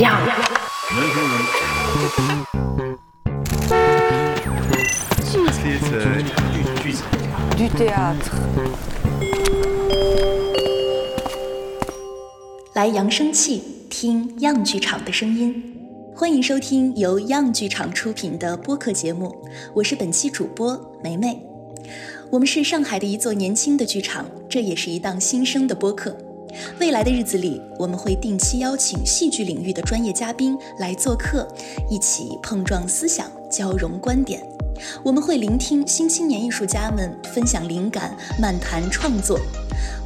样。Du théâtre。来扬声器，听样剧场的声音。欢迎收听由样剧场出品的播客节目，我是本期主播梅梅。我们是上海的一座年轻的剧场，这也是一档新生的播客。未来的日子里，我们会定期邀请戏剧领域的专业嘉宾来做客，一起碰撞思想，交融观点。我们会聆听新青年艺术家们分享灵感，漫谈创作。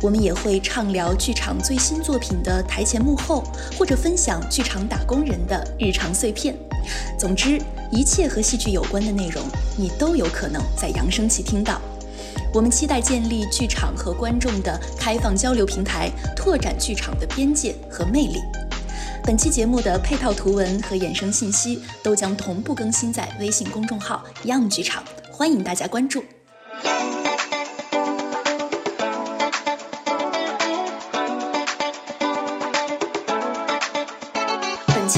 我们也会畅聊剧场最新作品的台前幕后，或者分享剧场打工人的日常碎片。总之，一切和戏剧有关的内容，你都有可能在扬声器听到。我们期待建立剧场和观众的开放交流平台，拓展剧场的边界和魅力。本期节目的配套图文和衍生信息都将同步更新在微信公众号“样剧场”，欢迎大家关注。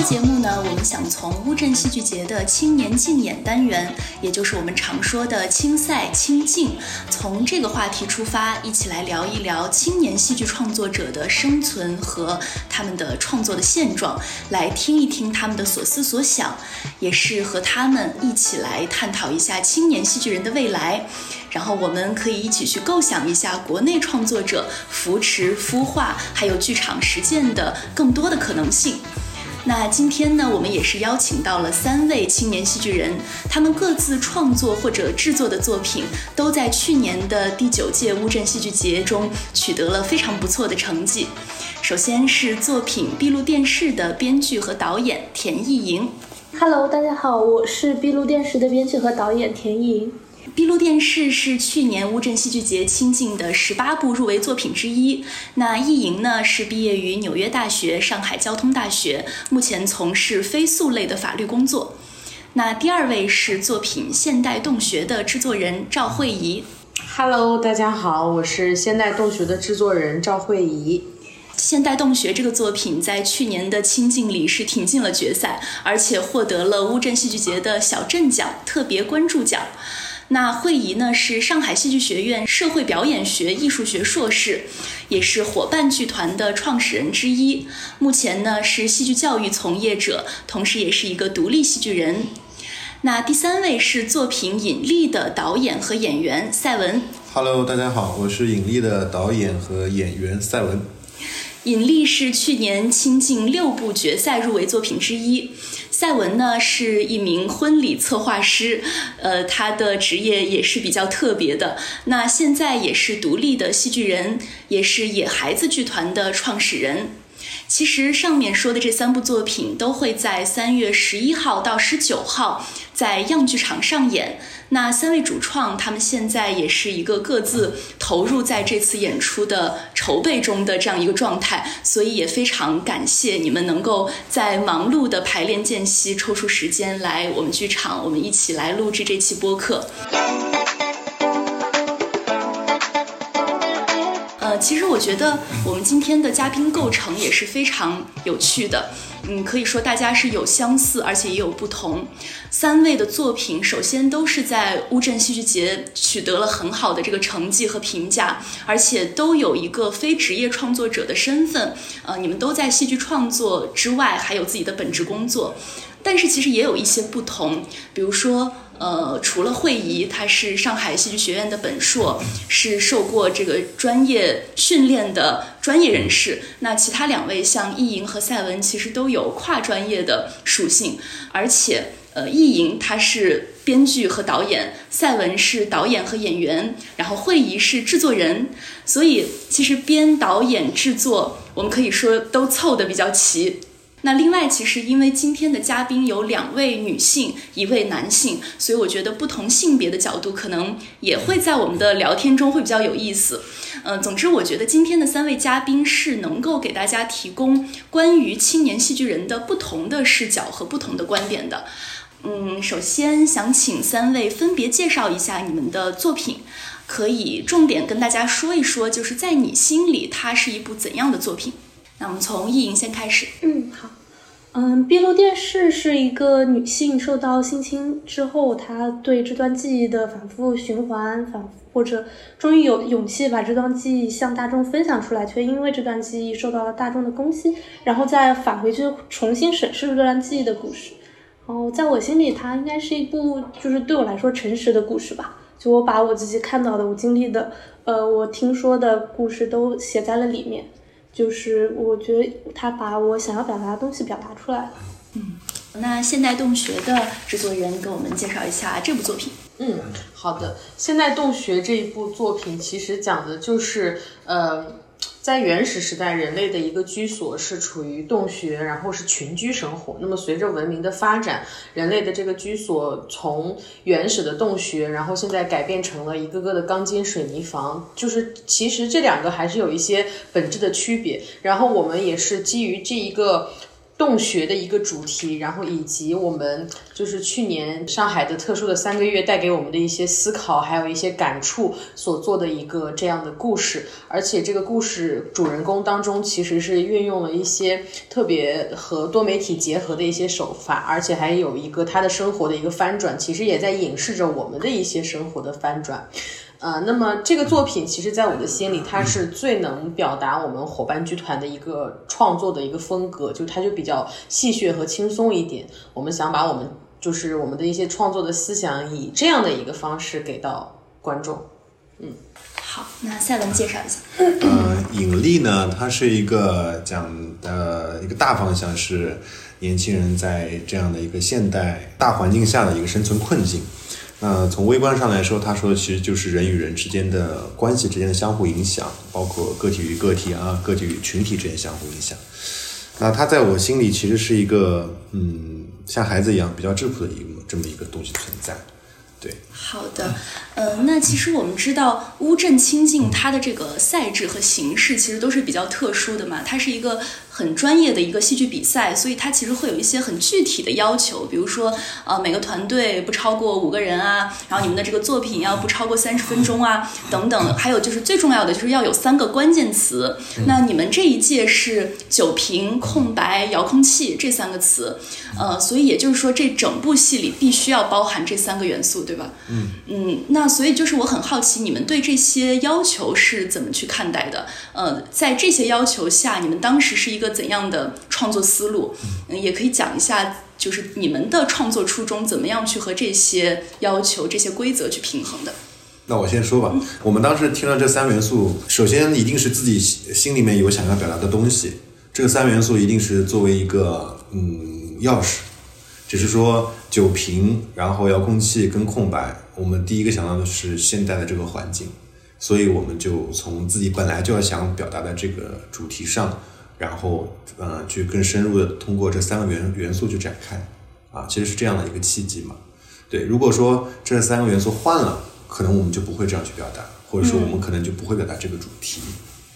期节目呢，我们想从乌镇戏剧节的青年竞演单元，也就是我们常说的青赛青竞，从这个话题出发，一起来聊一聊青年戏剧创作者的生存和他们的创作的现状，来听一听他们的所思所想，也是和他们一起来探讨一下青年戏剧人的未来。然后我们可以一起去构想一下国内创作者扶持孵化，还有剧场实践的更多的可能性。那今天呢，我们也是邀请到了三位青年戏剧人，他们各自创作或者制作的作品，都在去年的第九届乌镇戏剧节中取得了非常不错的成绩。首先是作品《闭路电视》的编剧和导演田艺莹。Hello，大家好，我是闭路电视的编剧和导演田艺莹。闭路电视是去年乌镇戏剧节亲近的十八部入围作品之一。那易莹呢是毕业于纽约大学、上海交通大学，目前从事非诉类的法律工作。那第二位是作品《现代洞穴》的制作人赵慧怡。Hello，大家好，我是现代洞穴的制作人赵慧怡。现代洞穴这个作品在去年的亲竞里是挺进了决赛，而且获得了乌镇戏剧节的小镇奖特别关注奖。那慧怡呢是上海戏剧学院社会表演学艺术学硕士，也是伙伴剧团的创始人之一。目前呢是戏剧教育从业者，同时也是一个独立戏剧人。那第三位是作品《引力》的导演和演员赛文。Hello，大家好，我是引力的导演和演员赛文。引力是去年倾尽六部决赛入围作品之一。赛文呢是一名婚礼策划师，呃，他的职业也是比较特别的。那现在也是独立的戏剧人，也是野孩子剧团的创始人。其实上面说的这三部作品都会在三月十一号到十九号在样剧场上演。那三位主创他们现在也是一个各自投入在这次演出的筹备中的这样一个状态，所以也非常感谢你们能够在忙碌的排练间隙抽出时间来我们剧场，我们一起来录制这期播客。其实我觉得我们今天的嘉宾构成也是非常有趣的。嗯，可以说大家是有相似，而且也有不同。三位的作品首先都是在乌镇戏剧节取得了很好的这个成绩和评价，而且都有一个非职业创作者的身份。呃，你们都在戏剧创作之外还有自己的本职工作，但是其实也有一些不同，比如说。呃，除了慧怡，她是上海戏剧学院的本硕，是受过这个专业训练的专业人士。那其他两位像易莹和赛文，其实都有跨专业的属性，而且呃，易莹她是编剧和导演，赛文是导演和演员，然后慧怡是制作人，所以其实编导演制作，我们可以说都凑得比较齐。那另外，其实因为今天的嘉宾有两位女性，一位男性，所以我觉得不同性别的角度可能也会在我们的聊天中会比较有意思。嗯、总之，我觉得今天的三位嘉宾是能够给大家提供关于青年戏剧人的不同的视角和不同的观点的。嗯，首先想请三位分别介绍一下你们的作品，可以重点跟大家说一说，就是在你心里它是一部怎样的作品？那我们从意莹先开始。嗯，好。嗯，闭路电视是一个女性受到性侵之后，她对这段记忆的反复循环，反复或者终于有勇气把这段记忆向大众分享出来，却因为这段记忆受到了大众的攻击，然后再返回去重新审视这段记忆的故事。然后在我心里，它应该是一部就是对我来说诚实的故事吧。就我把我自己看到的、我经历的、呃，我听说的故事都写在了里面。就是我觉得他把我想要表达的东西表达出来了。嗯，那现代洞穴的制作人给我们介绍一下这部作品。嗯，好的。现代洞穴这一部作品其实讲的就是呃。在原始时代，人类的一个居所是处于洞穴，然后是群居生活。那么随着文明的发展，人类的这个居所从原始的洞穴，然后现在改变成了一个个的钢筋水泥房。就是其实这两个还是有一些本质的区别。然后我们也是基于这一个。洞穴的一个主题，然后以及我们就是去年上海的特殊的三个月带给我们的一些思考，还有一些感触所做的一个这样的故事。而且这个故事主人公当中其实是运用了一些特别和多媒体结合的一些手法，而且还有一个他的生活的一个翻转，其实也在影视着我们的一些生活的翻转。呃，那么这个作品其实，在我的心里，它是最能表达我们伙伴剧团的一个创作的一个风格，就它就比较戏谑和轻松一点。我们想把我们就是我们的一些创作的思想，以这样的一个方式给到观众。嗯，好，那下文介绍一下。呃，引力呢，它是一个讲的一个大方向是年轻人在这样的一个现代大环境下的一个生存困境。那从微观上来说，他说的其实就是人与人之间的关系之间的相互影响，包括个体与个体啊，个体与群体之间相互影响。那他在我心里其实是一个，嗯，像孩子一样比较质朴的一个这么一个东西存在。对，好的，呃，那其实我们知道乌镇清境它的这个赛制和形式其实都是比较特殊的嘛，它是一个很专业的一个戏剧比赛，所以它其实会有一些很具体的要求，比如说呃每个团队不超过五个人啊，然后你们的这个作品要不超过三十分钟啊，等等，还有就是最重要的就是要有三个关键词，那你们这一届是酒瓶、空白、遥控器这三个词，呃，所以也就是说这整部戏里必须要包含这三个元素。对吧？嗯嗯，那所以就是我很好奇，你们对这些要求是怎么去看待的？呃，在这些要求下，你们当时是一个怎样的创作思路？嗯，也可以讲一下，就是你们的创作初衷怎么样去和这些要求、这些规则去平衡的？那我先说吧。我们当时听了这三元素，首先一定是自己心里面有想要表达的东西，这个三元素一定是作为一个嗯钥匙。只是说酒瓶，然后遥控器跟空白，我们第一个想到的是现代的这个环境，所以我们就从自己本来就要想表达的这个主题上，然后呃去更深入的通过这三个元元素去展开，啊，其实是这样的一个契机嘛。对，如果说这三个元素换了，可能我们就不会这样去表达，或者说我们可能就不会表达这个主题，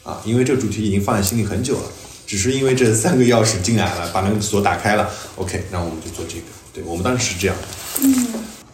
啊，因为这个主题已经放在心里很久了。只是因为这三个钥匙进来了，把那个锁打开了。OK，那我们就做这个。对我们当时是这样。嗯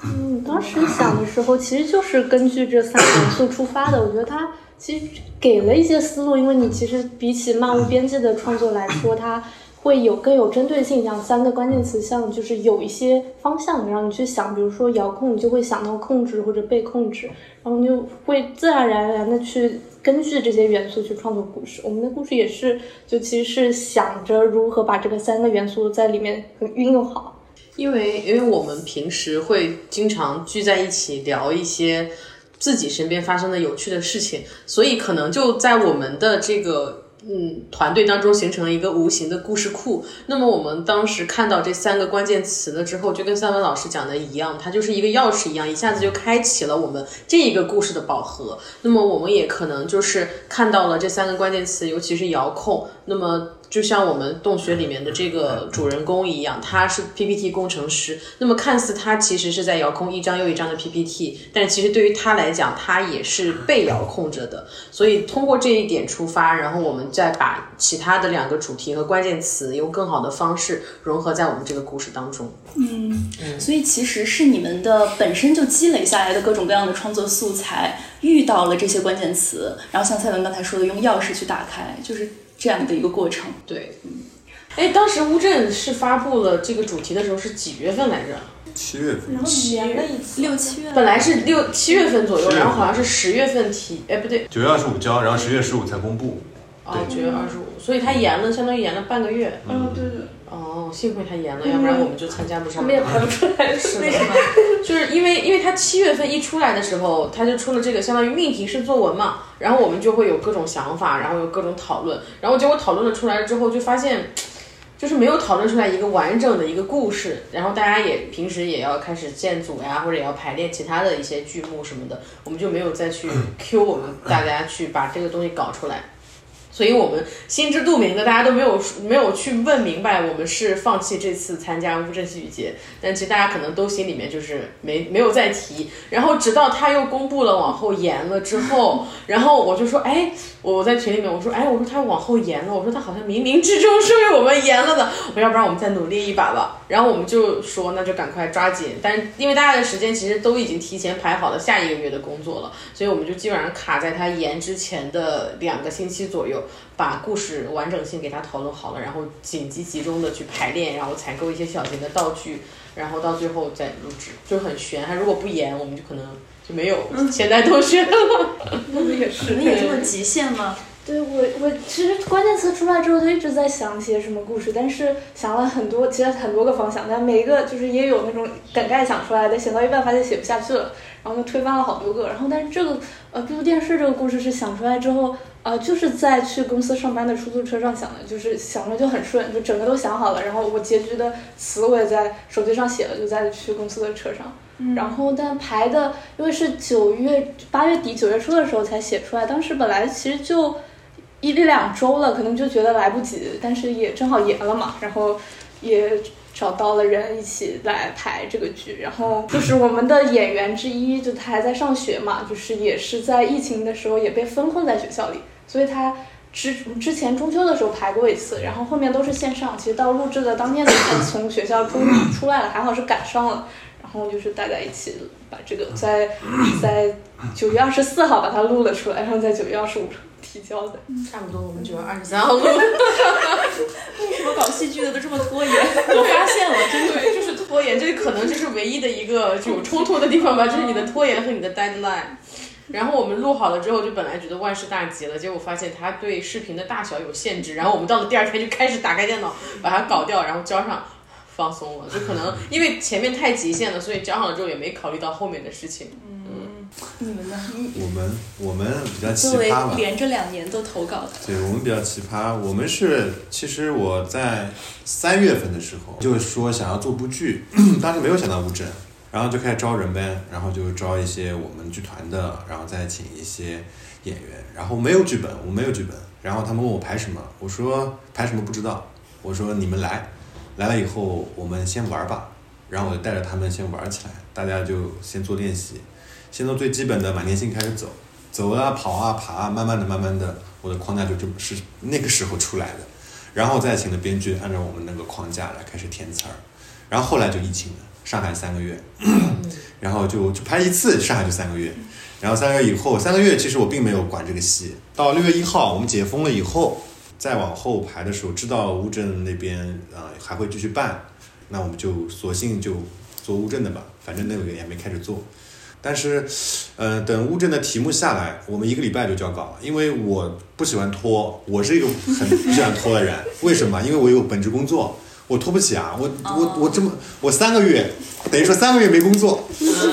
嗯，当时想的时候，其实就是根据这三个元素出发的。我觉得它其实给了一些思路，因为你其实比起漫无边界的创作来说，它会有更有针对性。像三个关键词，像就是有一些方向让你去想。比如说遥控，你就会想到控制或者被控制，然后你就会自然而然的去。根据这些元素去创作故事，我们的故事也是，就其实是想着如何把这个三个元素在里面运用好。因为，因为我们平时会经常聚在一起聊一些自己身边发生的有趣的事情，所以可能就在我们的这个。嗯，团队当中形成了一个无形的故事库。那么我们当时看到这三个关键词了之后，就跟三文老师讲的一样，它就是一个钥匙一样，一下子就开启了我们这一个故事的宝盒。那么我们也可能就是看到了这三个关键词，尤其是遥控。那么就像我们洞穴里面的这个主人公一样，他是 PPT 工程师。那么看似他其实是在遥控一张又一张的 PPT，但其实对于他来讲，他也是被遥控着的。所以通过这一点出发，然后我们再把其他的两个主题和关键词用更好的方式融合在我们这个故事当中。嗯，所以其实是你们的本身就积累下来的各种各样的创作素材，遇到了这些关键词，然后像蔡文刚才说的，用钥匙去打开，就是。这样的一个过程。对，哎，当时乌镇是发布了这个主题的时候是几月份来着？七月份，然后延了一次，六七月本来是六七月份左右，然后好像是十月份提，哎不对，九月二十五交，然后十月十五才公布。哦九月二十五，所以他延了，相当于延了半个月。嗯，对对，哦，幸亏他延了，要不然我们就参加不上。我们也排不出来，是的？就是因为因为他七月份一出来的时候，他就出了这个相当于命题式作文嘛，然后我们就会有各种想法，然后有各种讨论，然后结果讨论了出来之后，就发现就是没有讨论出来一个完整的一个故事，然后大家也平时也要开始建组呀，或者也要排练其他的一些剧目什么的，我们就没有再去 Q 我们大家去把这个东西搞出来。所以我们心知肚明的，大家都没有没有去问明白，我们是放弃这次参加乌镇戏剧节，但其实大家可能都心里面就是没没有再提。然后直到他又公布了往后延了之后，然后我就说，哎，我在群里面我说，哎，我说他往后延了，我说他好像冥冥之中是为我们延了的，我说要不然我们再努力一把吧。然后我们就说那就赶快抓紧，但是因为大家的时间其实都已经提前排好了下一个月的工作了，所以我们就基本上卡在他延之前的两个星期左右。把故事完整性给他讨论好了，然后紧急集中的去排练，然后采购一些小型的道具，然后到最后再录制，就很悬。他如果不演，我们就可能就没有现代同学了。我们也是你们有这么极限吗？对我，我其实关键词出来之后就一直在想写什么故事，但是想了很多，其实很多个方向，但每一个就是也有那种梗概想出来的，写到一半发现写不下去了，然后就推翻了好多个。然后但是这个呃闭路电视这个故事是想出来之后，呃就是在去公司上班的出租车上想的，就是想着就很顺，就整个都想好了，然后我结局的词我也在手机上写了，就在去公司的车上。然后，但排的因为是九月八月底九月初的时候才写出来，当时本来其实就一两周了，可能就觉得来不及，但是也正好延了嘛，然后也找到了人一起来排这个剧，然后就是我们的演员之一，就他还在上学嘛，就是也是在疫情的时候也被封控在学校里，所以他之之前中秋的时候排过一次，然后后面都是线上，其实到录制的当天才从学校中出来了，还好是赶上了。然后就是大家一起把这个在在九月二十四号把它录了出来，然后在九月二十五提交的。差不多，我们九月二十三 号录。为什么搞戏剧的都这么拖延？我发现了，真的就是拖延，这可能就是唯一的一个有冲突的地方吧，就是你的拖延和你的 deadline。然后我们录好了之后，就本来觉得万事大吉了，结果发现它对视频的大小有限制。然后我们到了第二天就开始打开电脑把它搞掉，然后交上。放松了，就可能因为前面太极限了，所以交上了之后也没考虑到后面的事情。嗯，你们呢？我们我们比较奇葩吧，连着两年都投稿的，对我们比较奇葩。我们是其实我在三月份的时候就是说想要做部剧，当时没有想到乌镇，然后就开始招人呗，然后就招一些我们剧团的，然后再请一些演员，然后没有剧本，我没有剧本，然后他们问我排什么，我说排什么不知道，我说你们来。来了以后，我们先玩吧，然后我就带着他们先玩起来，大家就先做练习，先从最基本的满天星开始走，走啊跑啊爬啊，慢慢的慢慢的，我的框架就这么是那个时候出来的，然后再请的编剧按照我们那个框架来开始填词儿，然后后来就疫情了，上海三个月，然后就就拍一次，上海就三个月，然后三个月以后，三个月其实我并没有管这个戏，到六月一号我们解封了以后。再往后排的时候，知道乌镇那边啊、呃、还会继续办，那我们就索性就做乌镇的吧，反正那个也没开始做。但是，呃，等乌镇的题目下来，我们一个礼拜就交稿了，因为我不喜欢拖，我是一个很不喜欢拖的人。为什么？因为我有本职工作，我拖不起啊！我我我这么我三个月，等于说三个月没工作，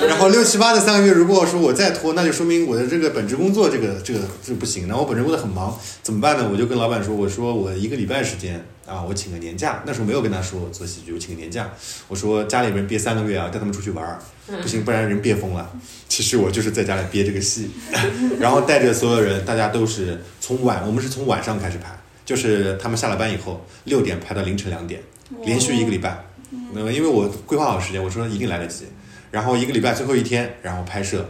然后六七八的三个月，如果说我再拖，那就说明我的这个本职工作这个这个这不行。那我本职工作很忙，怎么办呢？我就跟老板说，我说我一个礼拜时间啊，我请个年假。那时候没有跟他说我做喜剧，我请个年假。我说家里边憋三个月啊，带他们出去玩儿，不行，不然人憋疯了。其实我就是在家里憋这个戏，然后带着所有人，大家都是从晚，我们是从晚上开始排，就是他们下了班以后六点排到凌晨两点，连续一个礼拜。那么因为我规划好时间，我说一定来得及。然后一个礼拜最后一天，然后拍摄，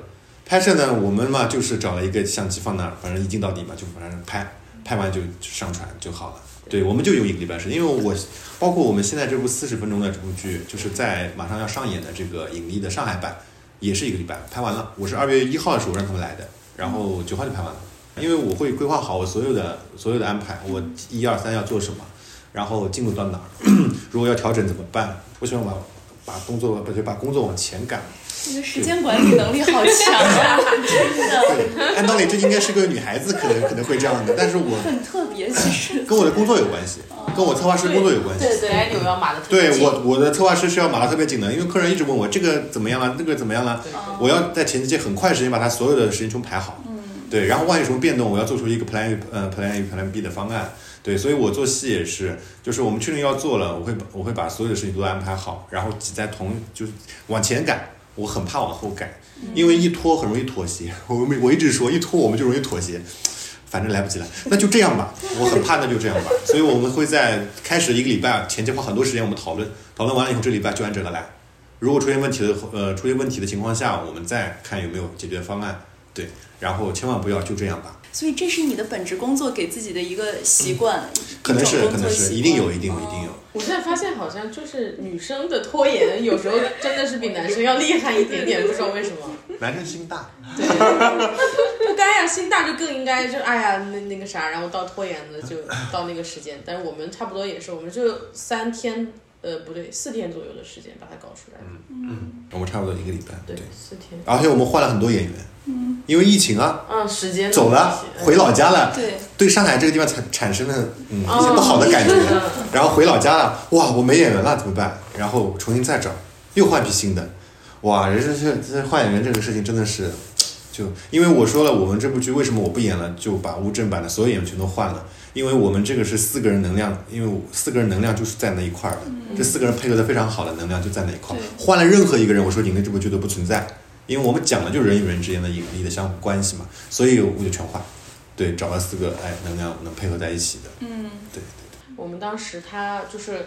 拍摄呢，我们嘛就是找了一个相机放那儿，反正一镜到底嘛，就反正拍，拍完就上传就好了。对，我们就用一个礼拜时间，因为我包括我们现在这部四十分钟的这部剧，就是在马上要上演的这个引力的上海版，也是一个礼拜拍完了。我是二月一号的时候让他们来的，然后九号就拍完了。因为我会规划好我所有的所有的安排，我一二三要做什么，然后进度到哪儿，如果要调整怎么办？我喜欢把把工作不就把工作往前赶。你的时间管理能力好强啊，真的，按道理这应该是个女孩子可能可能会这样的，但是我很特别。其实 跟我的工作有关系，跟我策划师工作有关系。对对，要码的特别紧对我，我的策划师是要码的特别紧的，因为客人一直问我这个怎么样了，那个怎么样了，我要在前期很快时间把他所有的时间全排好。嗯，对，然后万一有什么变动，我要做出一个 plan 呃 plan A plan B 的方案。对，所以我做戏也是，就是我们确定要做了，我会把我会把所有的事情都安排好，然后挤在同就是往前赶，我很怕往后赶，因为一拖很容易妥协。我们我一直说一拖我们就容易妥协。反正来不及了，那就这样吧。我很怕，那就这样吧。所以我们会在开始一个礼拜前期花很多时间，我们讨论，讨论完了以后，这礼拜就按这个来。如果出现问题的呃出现问题的情况下，我们再看有没有解决方案。对，然后千万不要就这样吧。所以这是你的本职工作给自己的一个习惯，可能是一种工可能是，作习惯一定有，一定有，一定有。我现在发现好像就是女生的拖延，有时候真的是比男生要厉害一点点，不知道为什么。男生心大，对，不该呀，心大就更应该就哎呀那那个啥，然后到拖延的就到那个时间，但是我们差不多也是，我们就三天，呃不对，四天左右的时间把它搞出来。嗯我们差不多一个礼拜。对，四天。而且我们换了很多演员，嗯，因为疫情啊，嗯，时间走了回老家了，对，对上海这个地方产产生了嗯哦一些不好的感觉嗯，然后回老家了，哇，我没演员了怎么办？然后重新再找，又换批新的，哇，人生这这换演员这个事情真的是，就因为我说了，我们这部剧为什么我不演了，就把乌镇版的所有演员全都换了，因为我们这个是四个人能量，因为四个人能量就是在那一块儿的，这四个人配合的非常好的能量就在那一块儿，换了任何一个人，我说引力这部剧都不存在。因为我们讲的就是人与人之间的引力的相互关系嘛，所以我就全换，对，找了四个哎能量能配合在一起的，嗯，对对，我们当时他就是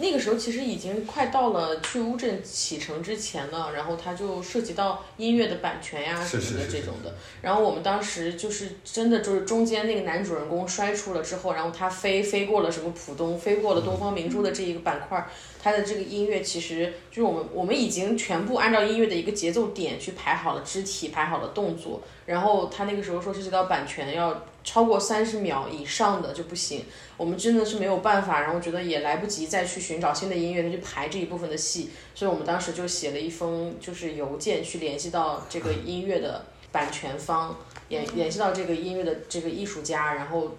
那个时候其实已经快到了去乌镇启程之前了，然后他就涉及到音乐的版权呀什么的是是是这种的。然后我们当时就是真的就是中间那个男主人公摔出了之后，然后他飞飞过了什么浦东，飞过了东方明珠的这一个板块儿，他的这个音乐其实就是我们我们已经全部按照音乐的一个节奏点去排好了肢体，排好了动作。然后他那个时候说涉及到版权要超过三十秒以上的就不行。我们真的是没有办法，然后觉得也来不及再去寻找新的音乐再去排这一部分的戏，所以我们当时就写了一封就是邮件去联系到这个音乐的版权方，联联系到这个音乐的这个艺术家，然后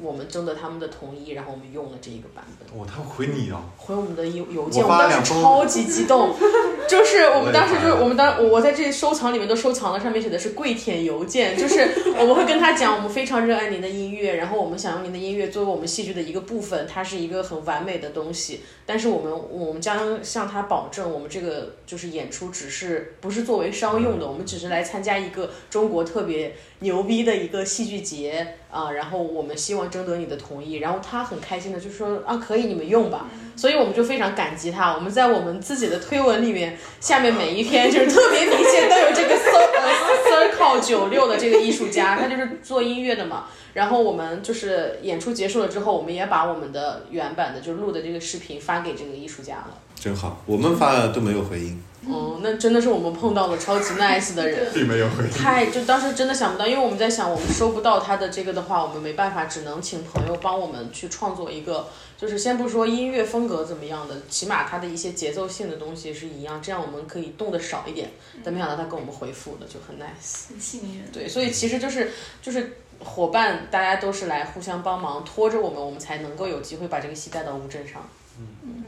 我们征得他们的同意，然后我们用了这一个版本。哦，他会回你啊，回我们的邮邮件，我我们当时超级激动，就是我们当时就是我们当我我在这收藏里面都收藏了，上面写的是跪舔邮件，就是我们会跟他讲，我们非常热爱您的音乐，然后我们想用您的音乐作为我们戏剧的一个部分，它是一个很完美的东西，但是我们我们将向他保证，我们这个就是演出只是不是作为商用的，我们只是来参加一个中国特别牛逼的一个戏剧节啊，然后我们希望征得你的同意，然后他很开心的就说啊可以你们用吧，所以我们就非常感激他，我们在我们自己的推文里面下面每一篇就是特别明显都有这个 cir 呃 circle 九六的这个艺术家，他就是做音乐的嘛。然后我们就是演出结束了之后，我们也把我们的原版的就录的这个视频发给这个艺术家了。真好，我们发了都没有回应，嗯，那真的是我们碰到了超级 nice 的人。并没有回应。太就当时真的想不到，因为我们在想，我们收不到他的这个的话，我们没办法，只能请朋友帮我们去创作一个，就是先不说音乐风格怎么样的，起码它的一些节奏性的东西是一样，这样我们可以动的少一点。但没想到他跟我们回复了，就很 nice。很幸运。对，所以其实就是就是伙伴，大家都是来互相帮忙，拖着我们，我们才能够有机会把这个戏带到乌镇上。嗯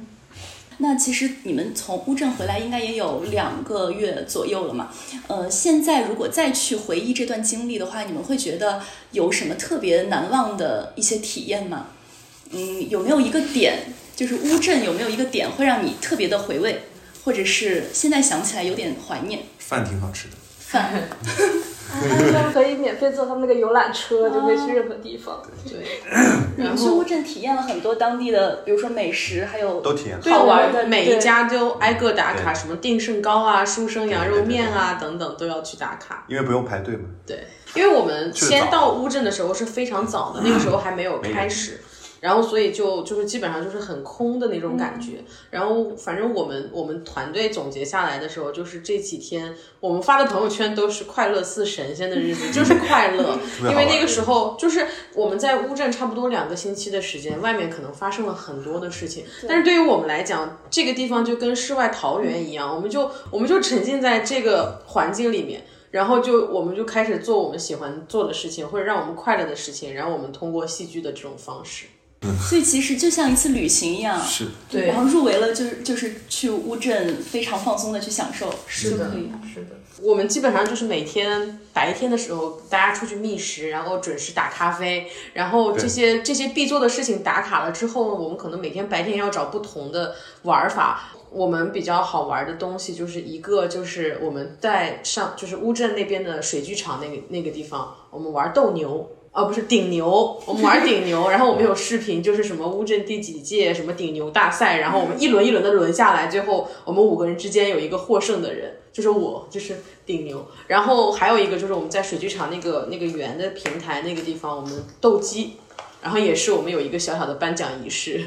那其实你们从乌镇回来应该也有两个月左右了嘛？呃，现在如果再去回忆这段经历的话，你们会觉得有什么特别难忘的一些体验吗？嗯，有没有一个点，就是乌镇有没有一个点会让你特别的回味，或者是现在想起来有点怀念？饭挺好吃的，饭他们可以免费坐他们那个游览车，就可以去任何地方。对，你然后们去乌镇体验了很多当地的，比如说美食，还有都体验了。好玩的每一家都挨个打卡，什么定胜糕啊、书生羊肉面啊等等都要去打卡。因为不用排队嘛。对，因为我们先到乌镇的时候是非常早的，那个时候还没有开始。然后所以就就是基本上就是很空的那种感觉。然后反正我们我们团队总结下来的时候，就是这几天我们发的朋友圈都是快乐似神仙的日子，就是快乐，因为那个时候就是我们在乌镇差不多两个星期的时间，外面可能发生了很多的事情，但是对于我们来讲，这个地方就跟世外桃源一样，我们就我们就沉浸在这个环境里面。然后就我们就开始做我们喜欢做的事情，或者让我们快乐的事情，然后我们通过戏剧的这种方式，所以其实就像一次旅行一样，是。对。然后入围了就是就是去乌镇非常放松的去享受。就可以。是的，我们基本上就是每天白天的时候，大家出去觅食，然后准时打咖啡，然后这些这些必做的事情打卡了之后，我们可能每天白天要找不同的玩法。我们比较好玩的东西就是一个就是我们在上就是乌镇那边的水剧场那个那个地方，我们玩斗牛。啊，不是顶牛，我们玩顶牛，然后我们有视频，就是什么乌镇第几届什么顶牛大赛，然后我们一轮一轮的轮下来，最后我们五个人之间有一个获胜的人，就是我，就是顶牛。然后还有一个就是我们在水剧场那个那个圆的平台那个地方，我们斗鸡，然后也是我们有一个小小的颁奖仪式，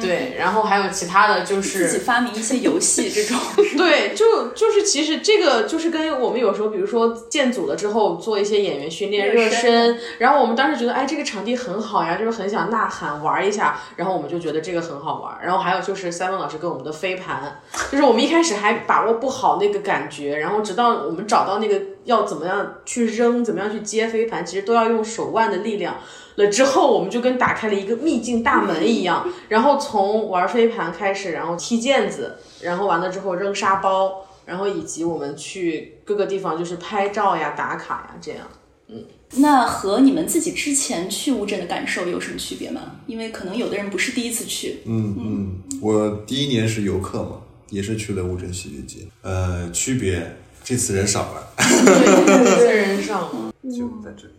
对，然后还有其他的就是自己。发明一些游戏这种，对，就就是其实这个就是跟我们有时候，比如说建组了之后做一些演员训练、热身，然后我们当时觉得，哎，这个场地很好呀，就是很想呐喊玩一下，然后我们就觉得这个很好玩。然后还有就是三文老师跟我们的飞盘，就是我们一开始还把握不好那个感觉，然后直到我们找到那个要怎么样去扔、怎么样去接飞盘，其实都要用手腕的力量。了之后，我们就跟打开了一个秘境大门一样，然后从玩飞盘开始，然后踢毽子，然后完了之后扔沙包，然后以及我们去各个地方就是拍照呀、打卡呀这样。嗯那和你们自己之前去乌镇的感受有什么区别吗？因为可能有的人不是第一次去，嗯嗯，我第一年是游客嘛，也是去了乌镇戏剧节。呃，区别这次人少了，对，自人少了。就在这里。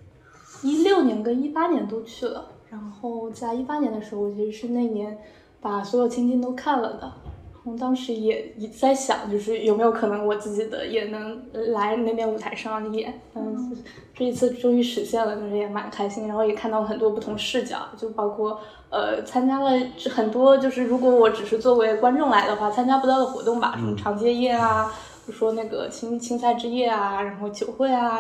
一六年跟一八年都去了，然后在一八年的时候，我其实是那年把所有亲近都看了的。我当时也也在想，就是有没有可能我自己的也能来那边舞台上演。嗯，这一次终于实现了，就是也蛮开心。然后也看到很多不同视角，就包括呃参加了很多，就是如果我只是作为观众来的话，参加不到的活动吧，什么长街夜啊，比如说那个青青菜之夜啊，然后酒会啊，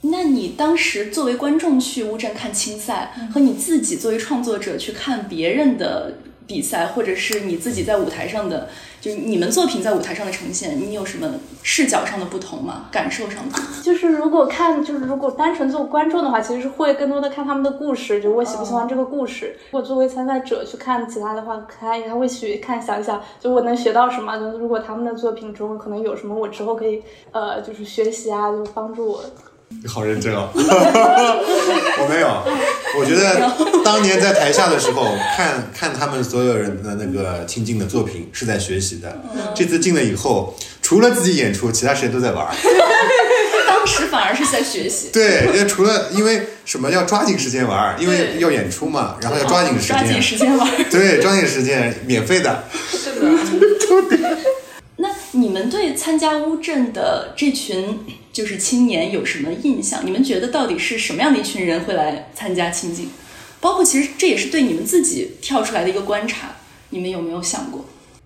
那你当时作为观众去乌镇看青赛，和你自己作为创作者去看别人的比赛，或者是你自己在舞台上的，就是你们作品在舞台上的呈现，你有什么视角上的不同吗？感受上的？就是如果看，就是如果单纯做观众的话，其实是会更多的看他们的故事，就我喜不喜欢这个故事。如果作为参赛者去看其他的话，看还会去看想一想，就我能学到什么。就如果他们的作品中可能有什么我之后可以呃就是学习啊，就帮助我。你好认真哦，我没有，我觉得当年在台下的时候，看看他们所有人的那个亲近的作品是在学习的。这次进了以后，除了自己演出，其他时间都在玩儿。当时反而是在学习，对，因为除了因为什么要抓紧时间玩，因为要演出嘛，然后要抓紧时间抓紧，时间玩。对，抓紧时间，免费的。是的，那你们对参加乌镇的这群就是青年有什么印象？你们觉得到底是什么样的一群人会来参加亲近？包括其实这也是对你们自己跳出来的一个观察，你们有没有想过？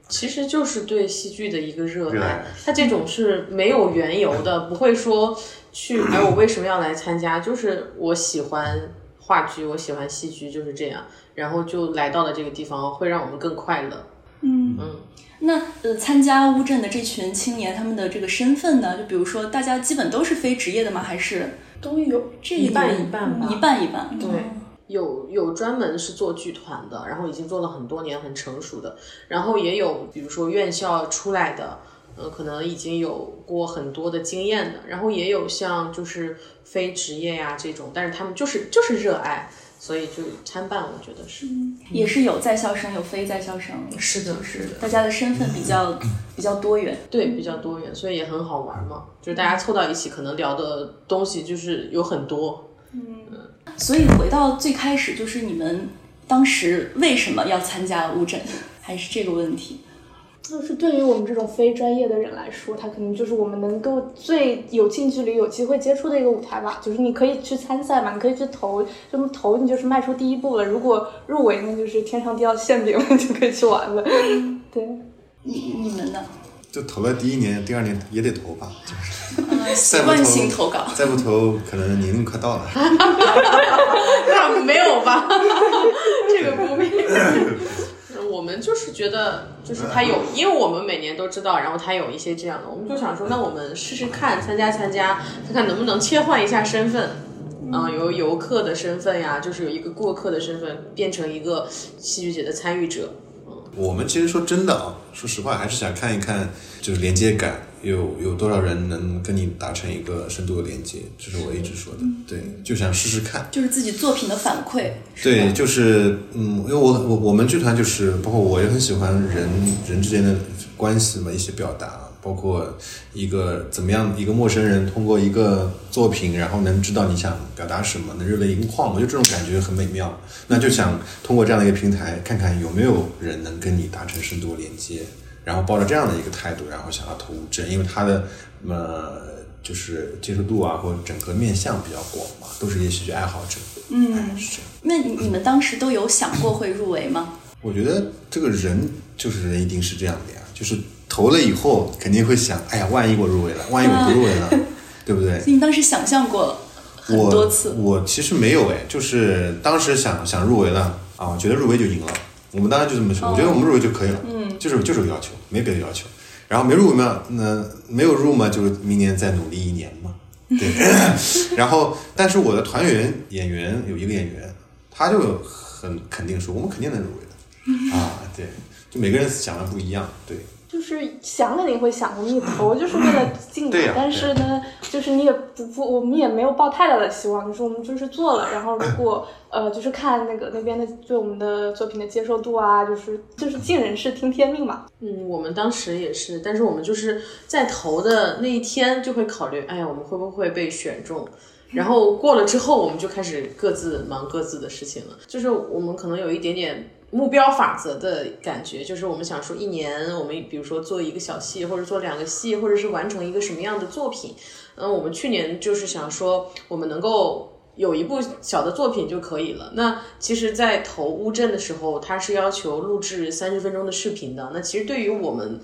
其实就是对戏剧的一个热爱热爱，它这种是没有缘由的，不会说去哎我为什么要来参加？就是我喜欢话剧，我喜欢戏剧，就是这样，然后就来到了这个地方，会让我们更快乐。嗯嗯，那呃，参加乌镇的这群青年，他们的这个身份呢？就比如说，大家基本都是非职业的吗？还是都有这一半一半吧一半一半。对，有有专门是做剧团的，然后已经做了很多年，很成熟的，然后也有比如说院校出来的，呃，可能已经有过很多的经验的，然后也有像就是非职业呀这种，但是他们就是就是热爱，所以就参半，我觉得是。也是有在校生，有非在校生，是的，是的，大家的身份比较比较多元。对，比较多元，所以也很好玩嘛。就是大家凑到一起，可能聊的东西就是有很多。嗯所以回到最开始，就是你们当时为什么要参加乌镇，还是这个问题？就是对于我们这种非专业的人来说，它可能就是我们能够最有近距离、有机会接触的一个舞台吧。就是你可以去参赛嘛，你可以去投，这么投你就是迈出第一步了。如果入围，那就是天上掉馅饼了，就可以去玩了。对，你你们呢？就投了第一年、第二年也得投吧，就是 呃习惯性投投稿。再不投可能年龄快到了。那没有吧？这个不必。我们就是觉得，就是他有，因为我们每年都知道，然后他有一些这样的，我们就想说，那我们试试看，参加参加，看看能不能切换一下身份，啊、由游客的身份呀，就是有一个过客的身份，变成一个戏剧节的参与者。我们其实说真的啊，说实话，还是想看一看，就是连接感，有有多少人能跟你达成一个深度的连接，这是我一直说的。对，就想试试看。就是自己作品的反馈，对，就是嗯，因为我我我们剧团就是包括我也很喜欢人人之间的关系嘛，一些表达，包括一个怎么样一个陌生人通过一个作品，然后能知道你想表达什么，能热泪盈眶，我觉得这种感觉很美妙。那就想通过这样的一个平台，看看有没有人能跟你达成深度连接，然后抱着这样的一个态度，然后想要投吴镇，因为他的呃就是接受度啊，或者整个面向比较广嘛，都是一些戏剧爱好者。嗯，是这样。那你你们当时都有想过会入围吗？我觉得这个人就是人，一定是这样的呀，就是投了以后肯定会想，哎呀，万一我入围了，万一我不入围了，对不对？你当时想象过很我多次，我其实没有哎，就是当时想想入围了啊，觉得入围就赢了，我们当时就这么说，我觉得我们入围就可以了，嗯，就是就是有要求，没别的要求。然后没入围嘛，那没有入嘛，就明年再努力一年嘛，对。然后，但是我的团员演员有一个演员，他就很肯定说，我们肯定能入围的啊，对，就每个人想的不一样，对。就是想肯定会想，我们也投就是为了进但是呢，就是你也不不，我们也没有抱太大的希望，就是我们就是做了，然后如果呃，就是看那个那边的对我们的作品的接受度啊，就是就是尽人事听天命嘛。嗯，我们当时也是，但是我们就是在投的那一天就会考虑，哎呀，我们会不会被选中？然后过了之后，我们就开始各自忙各自的事情了。就是我们可能有一点点目标法则的感觉，就是我们想说，一年我们比如说做一个小戏，或者做两个戏，或者是完成一个什么样的作品。嗯，我们去年就是想说，我们能够有一部小的作品就可以了。那其实，在投乌镇的时候，它是要求录制三十分钟的视频的。那其实对于我们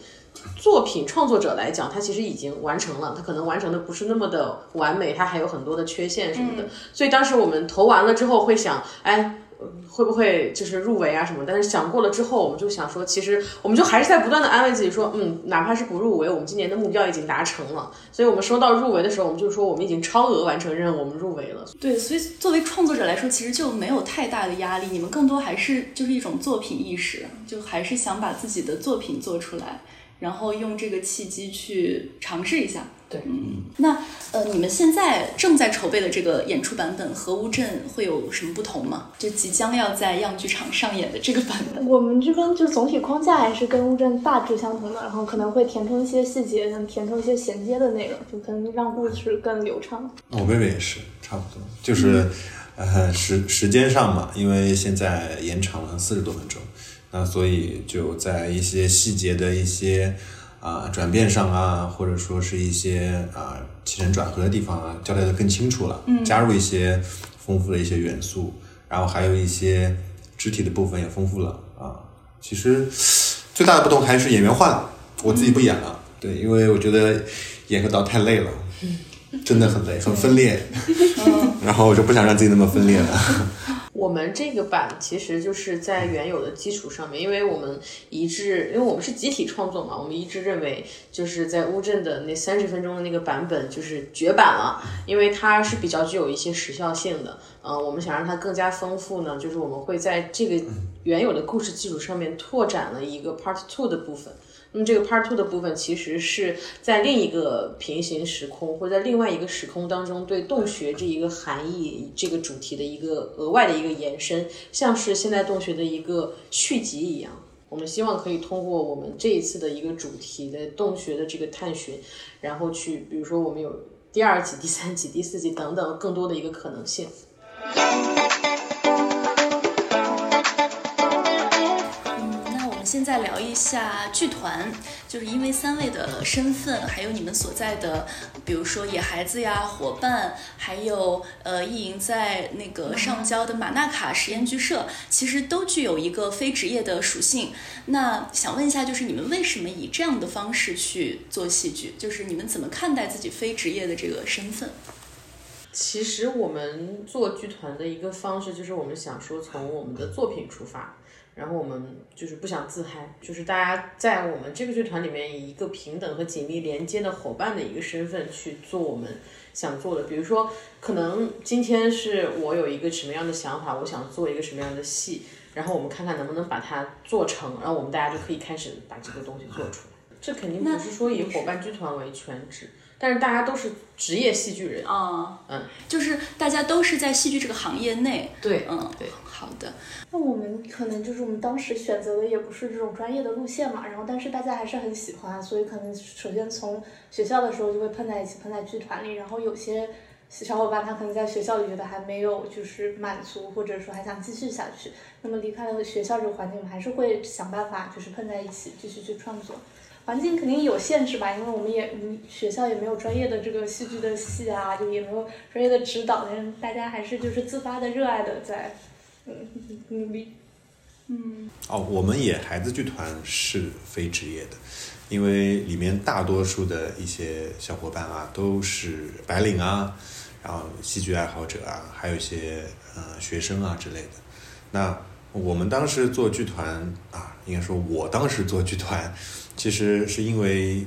作品创作者来讲，他其实已经完成了，他可能完成的不是那么的完美，他还有很多的缺陷什么的。所以当时我们投完了之后会想，哎。会不会就是入围啊什么？但是想过了之后，我们就想说，其实我们就还是在不断的安慰自己说，嗯，哪怕是不入围，我们今年的目标已经达成了。所以我们收到入围的时候，我们就说我们已经超额完成任务，我们入围了。对，所以作为创作者来说，其实就没有太大的压力，你们更多还是就是一种作品意识，就还是想把自己的作品做出来，然后用这个契机去尝试一下。对，嗯，那呃，你们现在正在筹备的这个演出版本和乌镇会有什么不同吗？就即将要在样剧场上演的这个版本，我们这边就总体框架还是跟乌镇大致相同的，然后可能会填充一些细节，像填充一些衔接的内容，就可能让故事更流畅。我妹妹也是差不多，就是、呃时时间上嘛，因为现在延长了四十多分钟，那所以就在一些细节的一些啊、转变上啊，或者说是一些啊、起承转合的地方啊，交代的更清楚了，加入一些丰富的一些元素，然后还有一些肢体的部分也丰富了啊。其实最大的不同还是演员换了，我自己不演了，对，因为我觉得演个导太累了。真的很累，很分裂 然后我就不想让自己那么分裂了。我们这个版其实就是在原有的基础上面，因为我们一致，因为我们是集体创作嘛，我们一致认为就是在乌镇的那三十分钟的那个版本就是绝版了，因为它是比较具有一些时效性的。呃，我们想让它更加丰富呢，就是我们会在这个原有的故事基础上面拓展了一个 Part Two 的部分。那么这个 Part Two 的部分其实是在另一个平行时空，或者在另外一个时空当中，对洞穴这一个含义、这个主题的一个额外的一个延伸，像是现代洞穴的一个续集一样。我们希望可以通过我们这一次的一个主题的洞穴的这个探寻，然后去，比如说我们有第二集、第三集、第四集等等更多的一个可能性。现在聊一下剧团，就是因为三位的身份，还有你们所在的，比如说野孩子呀、伙伴，还有呃意淫在那个上交的马纳卡实验剧社，其实都具有一个非职业的属性。那想问一下，就是你们为什么以这样的方式去做戏剧？就是你们怎么看待自己非职业的这个身份？其实我们做剧团的一个方式，就是我们想说从我们的作品出发，然后我们就是不想自嗨，就是大家在我们这个剧团里面以一个平等和紧密连接的伙伴的一个身份去做我们想做的。比如说，可能今天是我有一个什么样的想法，我想做一个什么样的戏，然后我们看看能不能把它做成，然后我们大家就可以开始把这个东西做出来。这肯定不是说以伙伴剧团为全职。但是大家都是职业戏剧人。啊，嗯，就是大家都是在戏剧这个行业内，对，嗯，对，好的。那我们可能就是我们当时选择的也不是这种专业的路线嘛，然后但是大家还是很喜欢，所以可能首先从学校的时候就会碰在一起，碰在剧团里，然后有些小伙伴他可能在学校里觉得还没有就是满足，或者说还想继续下去，那么离开了学校这个环境，我们还是会想办法就是碰在一起继续去创作。环境肯定有限制吧，因为我们也嗯学校也没有专业的这个戏剧的系啊，就也没有专业的指导，但是大家还是就是自发的热爱的在嗯努力。嗯，哦，我们也孩子剧团是非职业的，因为里面大多数的一些小伙伴啊都是白领啊，然后戏剧爱好者啊，还有一些呃学生啊之类的。那我们当时做剧团啊，应该说我当时做剧团。其实是因为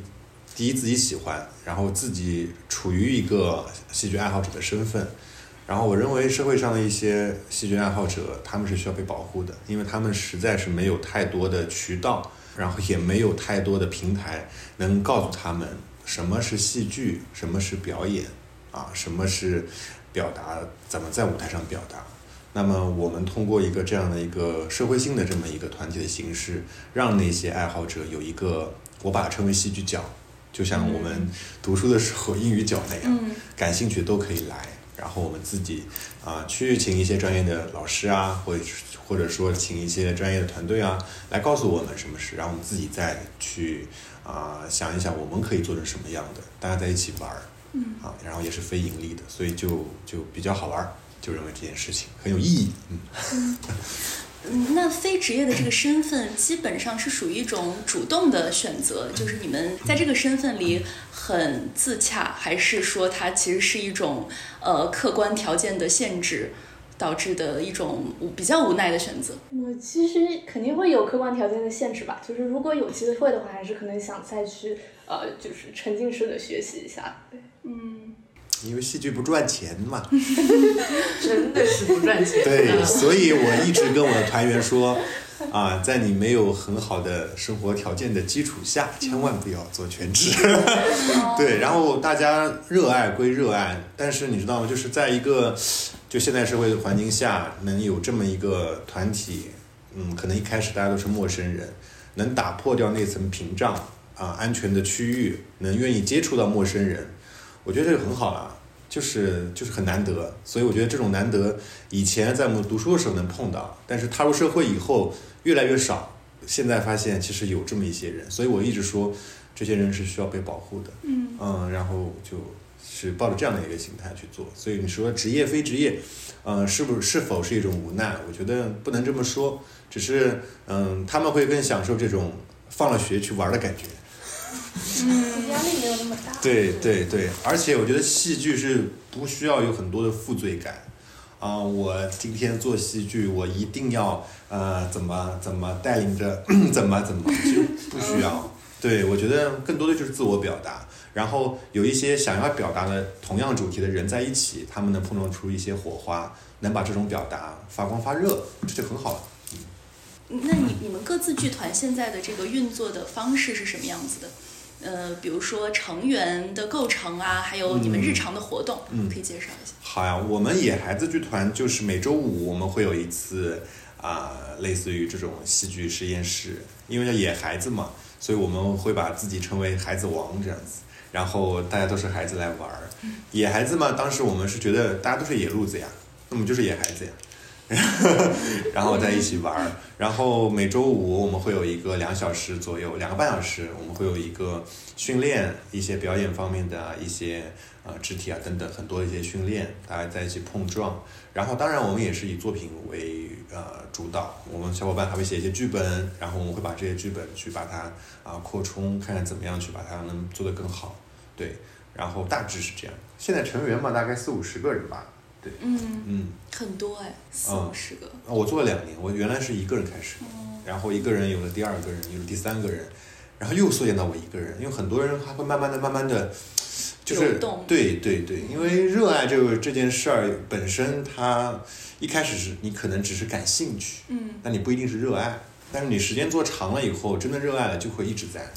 第一自己喜欢，然后自己处于一个戏剧爱好者的身份，然后我认为社会上的一些戏剧爱好者他们是需要被保护的，因为他们实在是没有太多的渠道，然后也没有太多的平台能告诉他们什么是戏剧，什么是表演，啊，什么是表达，怎么在舞台上表达。那么我们通过一个这样的一个社会性的这么一个团体的形式，让那些爱好者有一个，我把它称为戏剧角，就像我们读书的时候英语角那样，感兴趣都可以来。然后我们自己啊去请一些专业的老师啊，或者或者说请一些专业的团队啊，来告诉我们什么事，然后我们自己再去啊想一想我们可以做成什么样的，大家在一起玩儿，啊，然后也是非盈利的，所以就就比较好玩儿。就认为这件事情很有意义，嗯嗯，那非职业的这个身份基本上是属于一种主动的选择，就是你们在这个身份里很自洽，还是说它其实是一种呃客观条件的限制导致的一种比较无奈的选择？我其实肯定会有客观条件的限制吧，就是如果有机会的话，还是可能想再去呃，就是沉浸式的学习一下，对，嗯。因为戏剧不赚钱嘛，真的是不赚钱。对，所以我一直跟我的团员说，啊，在你没有很好的生活条件的基础下，千万不要做全职。对，然后大家热爱归热爱，但是你知道吗？就是在一个就现代社会的环境下，能有这么一个团体，嗯，可能一开始大家都是陌生人，能打破掉那层屏障啊，安全的区域，能愿意接触到陌生人。我觉得这个很好了，就是就是很难得，所以我觉得这种难得，以前在我们读书的时候能碰到，但是踏入社会以后越来越少。现在发现其实有这么一些人，所以我一直说，这些人是需要被保护的。嗯嗯，然后就是抱着这样的一个心态去做。所以你说职业非职业，嗯，是不是否是一种无奈？我觉得不能这么说，只是嗯，他们会更享受这种放了学去玩的感觉。嗯，压力没有那么大。对对对，而且我觉得戏剧是不需要有很多的负罪感啊！我今天做戏剧，我一定要呃怎么怎么带领着怎么 怎么，就不需要。对我觉得更多的就是自我表达，然后有一些想要表达的同样主题的人在一起，他们能碰撞出一些火花，能把这种表达发光发热，这就很好了。嗯，那你你们各自剧团现在的这个运作的方式是什么样子的？呃，比如说成员的构成啊，还有你们日常的活动，嗯，可以介绍一下。好呀，我们野孩子剧团就是每周五我们会有一次啊，类似于这种戏剧实验室，因为叫野孩子嘛，所以我们会把自己称为孩子王这样子，然后大家都是孩子来玩儿。野孩子嘛，当时我们是觉得大家都是野路子呀，那么就是野孩子呀，然后在一起玩儿。然后每周五我们会有一个两小时左右，两个半小时，我们会有一个训练，一些表演方面的一些呃肢体啊等等很多一些训练，大家在一起碰撞。然后当然我们也是以作品为呃主导，我们小伙伴还会写一些剧本，然后我们会把这些剧本去把它啊、扩充，看看怎么样去把它能做得更好。对，然后大致是这样。现在成员嘛，大概四五十个人吧。对，嗯，嗯。很多哎，四嗯。五十个。啊我做了两年，我原来是一个人开始，然后一个人有了第二个人，有了第三个人，然后又缩减到我一个人，因为很多人他会慢慢的、慢慢的，就是对对对，因为热爱这个这件事儿本身，它一开始是你可能只是感兴趣，嗯，但你不一定是热爱，但是你时间做长了以后，真的热爱了就会一直在，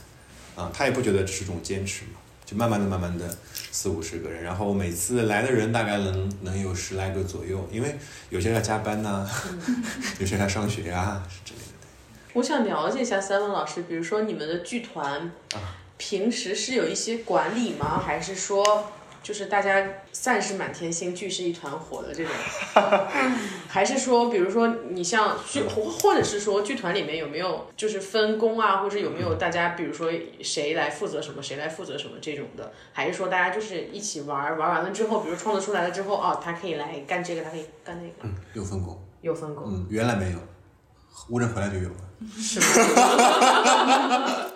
啊，他也不觉得这是种坚持嘛，就慢慢的、慢慢的四五十个人，然后每次来的人大概能能有十来个左右，因为有些要加班呐、有些要上学呀、之类的。我想了解一下三文老师，比如说你们的剧团啊平时是有一些管理吗？还是说就是大家散是满天星，聚是一团火的这种？还是说，比如说你像剧，或或者是说剧团里面有没有就是分工啊，或者有没有大家，比如说谁来负责什么，谁来负责什么这种的？还是说大家就是一起玩儿，玩完了之后，比如创作出来了之后，哦，他可以来干这个，他可以干那个，嗯，有分工，有分工，嗯，原来没有，乌镇回来就有了。是吗？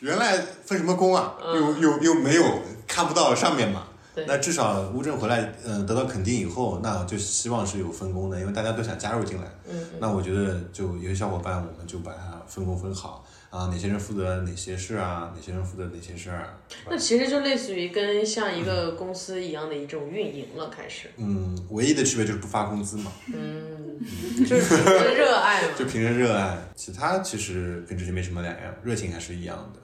原来分什么工啊？嗯又又又没有看不到上面嘛。对。那至少乌镇回来，嗯、得到肯定以后，那就希望是有分工的，因为大家都想加入进来。嗯那我觉得就有些小伙伴，我们就把它分工分好。啊，哪些人负责哪些事啊，哪些人负责哪些事儿啊。那其实就类似于跟像一个公司一样的一种运营了，开始，嗯，唯一的区别就是不发工资嘛，嗯，就是凭着热爱嘛，就凭着热爱，其他其实跟之前没什么两样，热情还是一样的。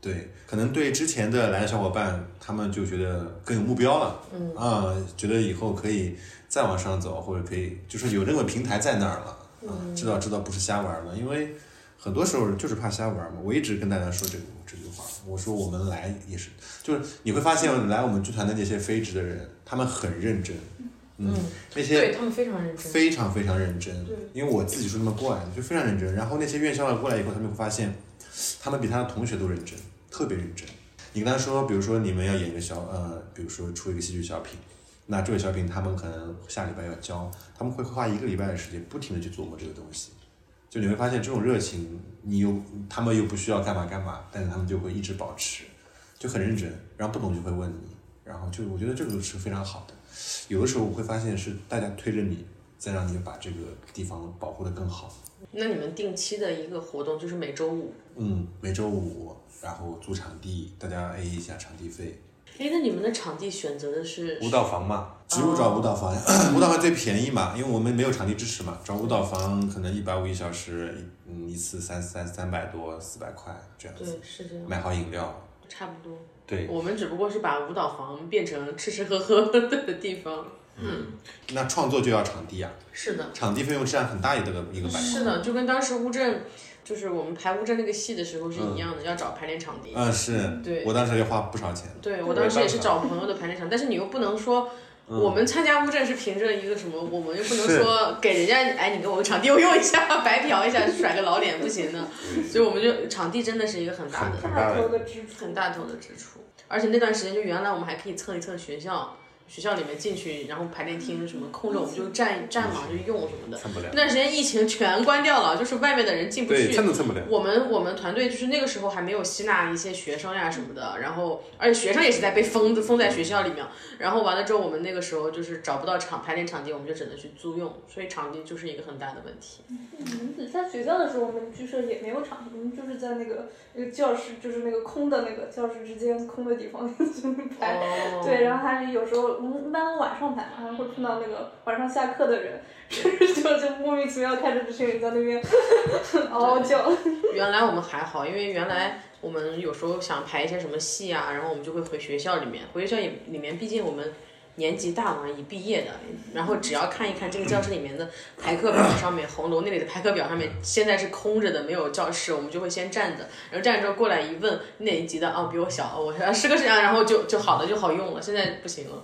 对，可能对之前的来的小伙伴，他们就觉得更有目标了，嗯啊，觉得以后可以再往上走，或者可以就是有那个平台在那儿了，啊，知道知道不是瞎玩了，因为很多时候就是怕瞎玩嘛。我一直跟大家说这个这句话，我说我们来也是，就是你会发现来我们剧团的那些非职的人，他们很认真，嗯，那些对他们非常认真，非常非常认真对，因为我自己是那么过来的，就非常认真。然后那些院校的过来以后，他们会发现，他们比他的同学都认真，特别认真。你跟他说，比如说你们要演一个小呃，比如说出一个戏剧小品，那这个小品他们可能下礼拜要交，他们会花一个礼拜的时间不停的去琢磨这个东西。就你会发现这种热情，你又他们又不需要干嘛干嘛，但是他们就会一直保持，就很认真。然后不懂就会问你，然后就我觉得这个是非常好的。有的时候我会发现是大家推着你，再让你把这个地方保护的更好。那你们定期的一个活动就是每周五，嗯，每周五，然后租场地，大家 A 一下场地费。哎，那你们的场地选择的是舞蹈房嘛，植物找舞蹈房，舞蹈房最便宜嘛，因为我们没有场地支持嘛，找舞蹈房可能一百五一小时，嗯一次三三三百多四百块这样对子，，是这样，买好饮料，差不多。对，我们只不过是把舞蹈房变成吃吃喝喝的地方。那创作就要场地啊，是的，场地费用占很大一个一个板块。是的，就跟当时乌镇，就是我们排乌镇那个戏的时候是一样的，要找排练场地。嗯，是，对我当时要花不少钱。对我当时也是找朋友的排练场，但是你又不能说。我们参加乌镇是凭着一个什么？我们又不能说给人家，哎，你给我个场地，我用一下，白嫖一下，甩个老脸不行的。所以我们就场地真的是一个很大的、很大的的支出很大头的支出。而且那段时间，就原来我们还可以蹭一蹭学校，学校里面进去，然后排练厅什么空着，我们就占占嘛，就用什么的。蹭不了那段时间疫情全关掉了，就是外面的人进不对，去。蹭都蹭不了。我们我们团队就是那个时候还没有吸纳一些学生呀什么的，然后而且学生也是在被封封在学校里面，然后完了之后我们那个时候就是找不到场排练场地，我们就只能去租用，所以场地就是一个很大的问题。嗯，在学校的时候，我们剧社也没有场地，我们就是在那个那个教室，就是那个空的那个教室之间空的地方就排。哦对，然后还是有时候我们一般都晚上排嘛，还会碰到那个晚上下课的人，就 就莫名其妙看着这些人在那边 嗷嗷叫。原来我们还好，因为原来我们有时候想排一些什么戏啊，然后我们就会回学校里面，回学校也里面，毕竟我们年级大嘛，已毕业的，然后只要看一看这个教室里面的排课表上面，红楼那里的排课表上面现在是空着的，没有教室，我们就会先站着，然后站着之后过来一问哪一级的啊，比我小，我说啊是个是啊，然后就就好了，就好用了，现在不行了。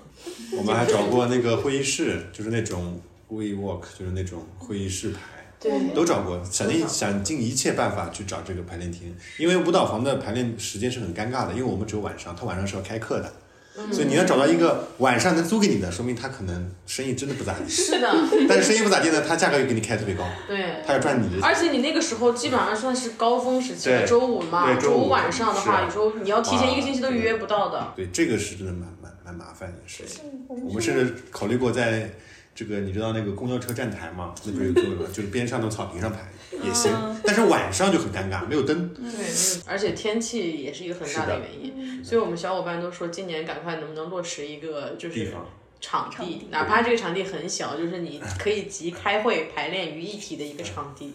我们还找过那个会议室，就是那种 WeWork，就是那种会议室排，对。都找过，想尽想尽一切办法去找这个排练厅，因为舞蹈房的排练时间是很尴尬的，因为我们只有晚上，他晚上是要开课的。所以你要找到一个晚上能租给你的，说明他可能生意真的不咋地。是的，但是生意不咋地呢，他价格又给你开特别高，对。他要赚你的。而且你那个时候基本上算是高峰时期，对周五嘛，周五五晚上的话，有时候你要提前一个星期都预约不到的。对，这个是真的蛮蛮蛮麻烦的事情。我们甚至考虑过在这个你知道那个公交车站台吗，那不是有座位吗？就是边上的草坪上排也行，但是晚上就很尴尬，没有灯。对，而且天气也是一个很大的原因，所以我们小伙伴都说今年赶快能不能落实一个就是场地，哪怕这个场地很小，就是你可以集开会、排练于一体的一个场地。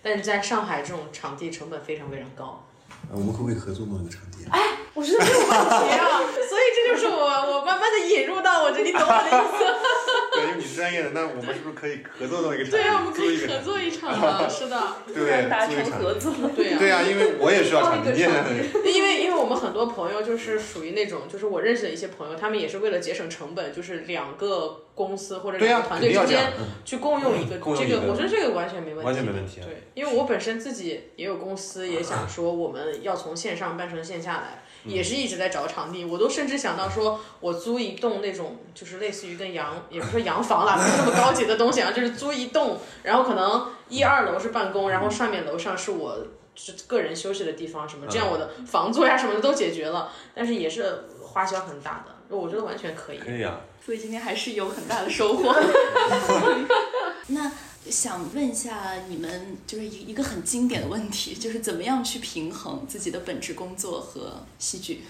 但是在上海这种场地成本非常非常高，啊我们可不可以合作弄一个场地啊？我觉得没有问题啊，所以这就是我我慢慢的引入到我这里，懂我的意思？对，因为你是专业的，那我们是不是可以合作到一个？对啊，我们可以合作一场啊，是的，对？达。成合作。对啊。对啊，因为我也需要场地。因为因为我们很多朋友就是属于那种，就是我认识的一些朋友，他们也是为了节省成本，就是两个公司或者两个团队之间去共用一个这个，我觉得这个完全没问题，完全没问题啊对，因为我本身自己也有公司，也想说我们要从线上办成线下来。嗯也是一直在找场地，我都甚至想到说，我租一栋那种，就是类似于跟洋，也不是说洋房啦，不是那么高级的东西啊，就是租一栋，然后可能一二楼是办公，然后上面楼上是我是个人休息的地方，什么这样我的房租呀什么的都解决了，但是也是花销很大的，我觉得完全可以。可以啊。所以今天还是有很大的收获。那想问一下你们，就是一一个很经典的问题，就是怎么样去平衡自己的本职工作和戏剧？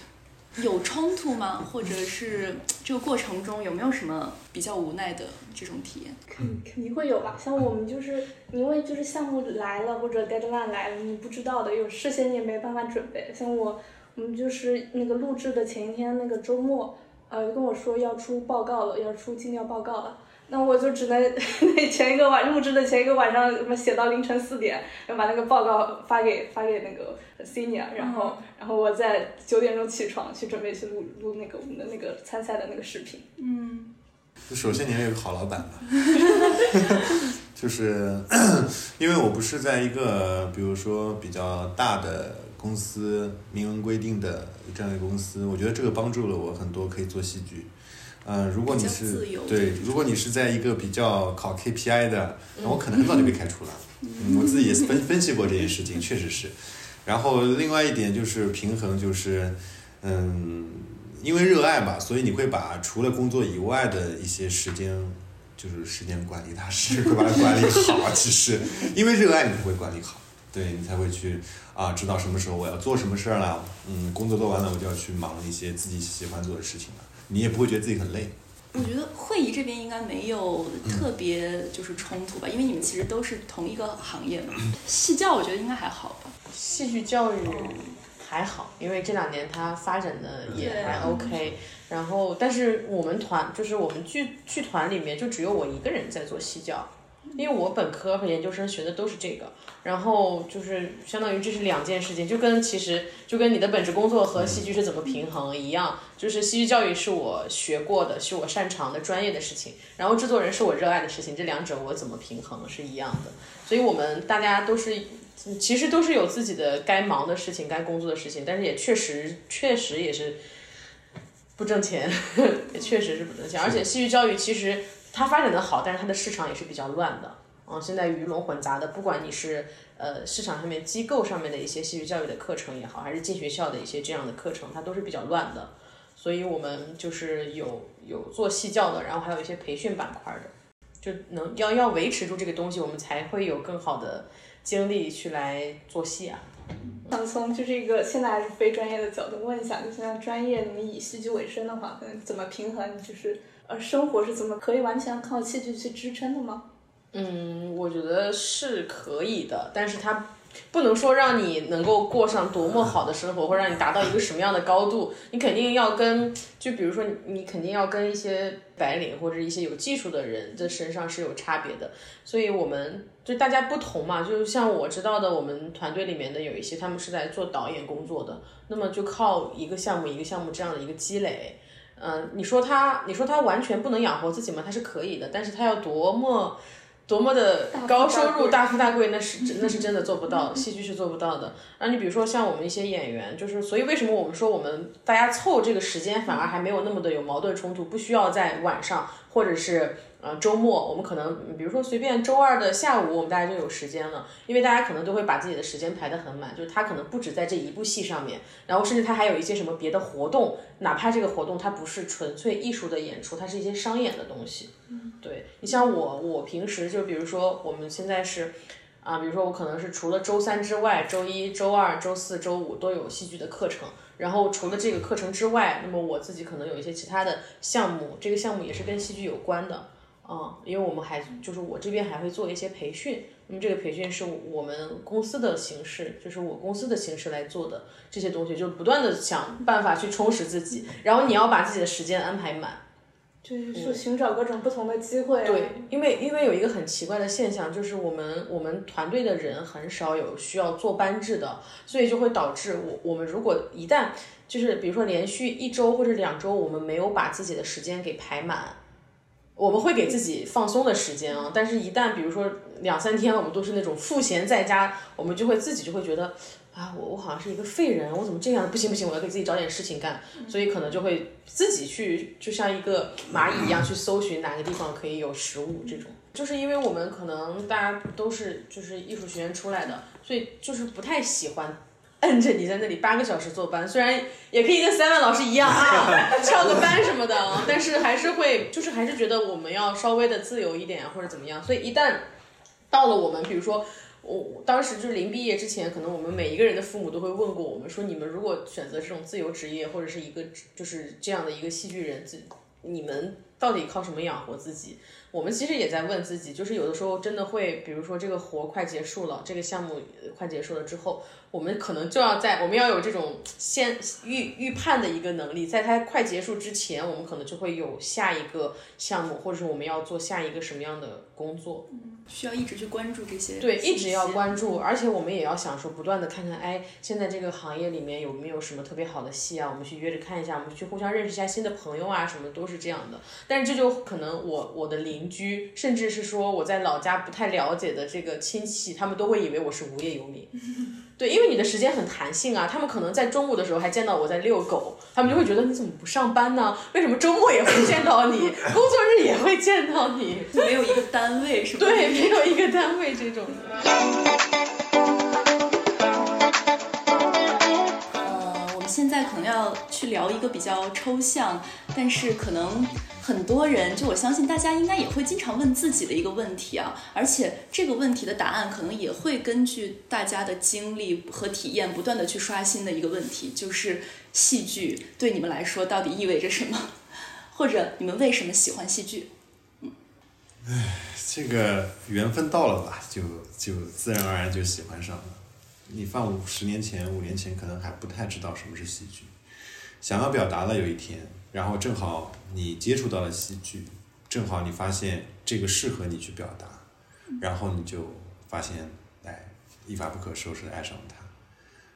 有冲突吗？或者是这个过程中有没有什么比较无奈的这种体验？肯肯定会有吧。像我们就是因为就是项目来了或者 deadline 来了，你不知道的，有事先也没办法准备。像我，我们就是那个录制的前一天那个周末，呃，跟我说要出报告了，要出尽调报告了。那我就只能 那前一个晚录制的前一个晚上，什么写到凌晨四点，然后把那个报告发给发给那个 senior，然后、然后我在九点钟起床去准备去录录那个我们的那个参赛的那个视频。嗯首先你要有个好老板嘛，就是 因为我不是在一个比如说比较大的公司明文规定的这样一个公司，我觉得这个帮助了我很多，可以做戏剧。呃，如果你是对，如果你是在一个比较考 KPI 的，那我可能很早就被开除了。嗯，我自己也分分析过这件事情，确实是。然后另外一点就是平衡，就是嗯，因为热爱吧，所以你会把除了工作以外的一些时间，就是时间管理大师，会把它管理好。其实，因为热爱，你才会管理好，对你才会去啊，知道什么时候我要做什么事儿了。嗯，工作做完了，我就要去忙一些自己喜欢做的事情了。你也不会觉得自己很累。我觉得会议这边应该没有特别就是冲突吧，因为你们其实都是同一个行业嘛。戏教我觉得应该还好吧。戏剧教育还好，因为这两年它发展的也还 OK。然后，但是我们团就是我们剧剧团里面就只有我一个人在做戏教，因为我本科和研究生学的都是这个，然后就是相当于这是两件事情，就跟其实就跟你的本职工作和戏剧是怎么平衡一样，就是戏剧教育是我学过的，是我擅长的专业的事情，然后制作人是我热爱的事情，这两者我怎么平衡是一样的，所以我们大家都是。其实都是有自己的该忙的事情、该工作的事情，但是也确实确实也是不挣钱，也确实是不挣钱。而且戏剧教育其实它发展的好，但是它的市场也是比较乱的。嗯，现在鱼龙混杂的，不管你是呃市场上面机构上面的一些戏剧教育的课程也好，还是进学校的一些这样的课程，它都是比较乱的。所以我们就是有有做戏教的，然后还有一些培训板块的，就能要要维持住这个东西，我们才会有更好的精力去来做戏啊。想从就是一个现在还是非专业的角度问一下，就现在专业你以戏剧为生的话，可能怎么平衡？就是呃，生活是怎么可以完全靠戏剧去支撑的吗？嗯，我觉得是可以的，但是它不能说让你能够过上多么好的生活，或让你达到一个什么样的高度，你肯定要跟，就比如说你你肯定要跟一些白领或者一些有技术的人的身上是有差别的，所以我们就大家不同嘛，就像我知道的，我们团队里面的有一些他们是在做导演工作的，那么就靠一个项目一个项目这样的一个积累。嗯，你说他，你说他完全不能养活自己吗？他是可以的，但是他要多么。多么的高收入、大富大贵，那是那是真的做不到，戏剧是做不到的。那你比如说像我们一些演员，就是所以为什么我们说我们大家凑这个时间反而还没有那么的有矛盾冲突，不需要在晚上或者是。呃，周末我们可能，比如说随便周二的下午，我们大家就有时间了，因为大家可能都会把自己的时间排得很满，就是他可能不止在这一部戏上面，然后甚至他还有一些什么别的活动，哪怕这个活动它不是纯粹艺术的演出，它是一些商演的东西。嗯，对你像我，我平时就比如说我们现在是，啊，比如说我可能是除了周三之外，周一周二、周四周五都有戏剧的课程，然后除了这个课程之外，那么我自己可能有一些其他的项目，这个项目也是跟戏剧有关的。嗯，因为我们还就是我这边还会做一些培训，那么这个培训是我们公司的形式，就是我公司的形式来做的这些东西，就不断的想办法去充实自己，然后你要把自己的时间安排满，就是寻找各种不同的机会。对，因为因为有一个很奇怪的现象，就是我们我们团队的人很少有需要坐班制的，所以就会导致我我们如果一旦就是比如说连续一周或者两周，我们没有把自己的时间给排满。我们会给自己放松的时间啊，但是，一旦比如说两三天，我们都是那种赋闲在家，我们就会自己就会觉得，啊，我我好像是一个废人，我怎么这样？不行不行，我要给自己找点事情干，所以可能就会自己去，就像一个蚂蚁一样去搜寻哪个地方可以有食物。这种，就是因为我们可能大家都是就是艺术学院出来的，所以就是不太喜欢。摁着你在那里八个小时坐班，虽然也可以跟三万老师一样啊，翘个班什么的，但是还是会，就是还是觉得我们要稍微的自由一点或者怎么样。所以一旦到了我们，比如说我当时就是临毕业之前，可能我们每一个人的父母都会问过我们说，你们如果选择这种自由职业或者是一个就是这样的一个戏剧人，自你们到底靠什么养活自己？我们其实也在问自己，就是有的时候真的会，比如说这个活快结束了，这个项目快结束了之后。我们可能就要在，我们要有这种先预预判的一个能力，在它快结束之前，我们可能就会有下一个项目，或者是我们要做下一个什么样的工作，嗯需要一直去关注这些。对，一直要关注，而且我们也要想说，不断的看看，哎，现在这个行业里面有没有什么特别好的戏啊？我们去约着看一下，我们去互相认识一下新的朋友啊，什么都是这样的。但是这就可能我我的邻居，甚至是说我在老家不太了解的这个亲戚，他们都会以为我是无业游民。对，因为你的时间很弹性啊，他们可能在中午的时候还见到我在遛狗，他们就会觉得你怎么不上班呢？为什么周末也会见到你，工作日也会见到你？没有一个单位是吧？对，没有一个单位这种的。呃，我们现在可能要去聊一个比较抽象，但是可能。很多人，就我相信大家应该也会经常问自己的一个问题啊，而且这个问题的答案可能也会根据大家的经历和体验不断的去刷新的一个问题，就是戏剧对你们来说到底意味着什么，或者你们为什么喜欢戏剧？嗯，这个缘分到了吧，就就自然而然就喜欢上了。你放五十年前、五年前，可能还不太知道什么是戏剧，想要表达了有一天。然后正好你接触到了戏剧，正好你发现这个适合你去表达，然后你就发现，哎，一发不可收拾的爱上了它，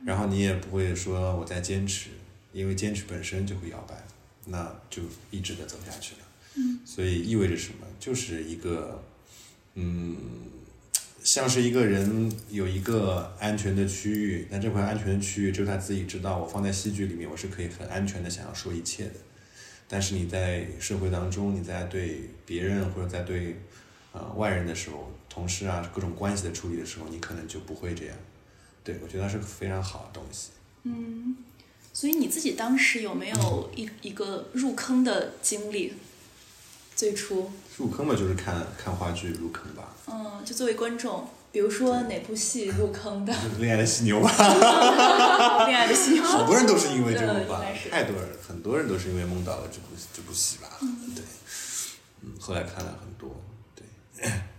然后你也不会说我在坚持，因为坚持本身就会摇摆，那就一直的走下去了。嗯，所以意味着什么？就是一个，嗯，像是一个人有一个安全的区域，那这块安全的区域只有他自己知道。我放在戏剧里面，我是可以很安全的想要说一切的。但是你在社会当中，你在对别人或者在对呃外人的时候，同事啊各种关系的处理的时候，你可能就不会这样。对我觉得是个非常好的东西。嗯，所以你自己当时有没有一一个入坑的经历？最初入坑嘛，就是看看话剧入坑吧。嗯，就作为观众。比如说哪部戏入坑的？恋爱的犀牛吧。恋爱的犀牛。好多人都是因为这部吧，太多人，很多人都是因为梦到了这部这部戏吧。对，嗯，后来看了很多。对。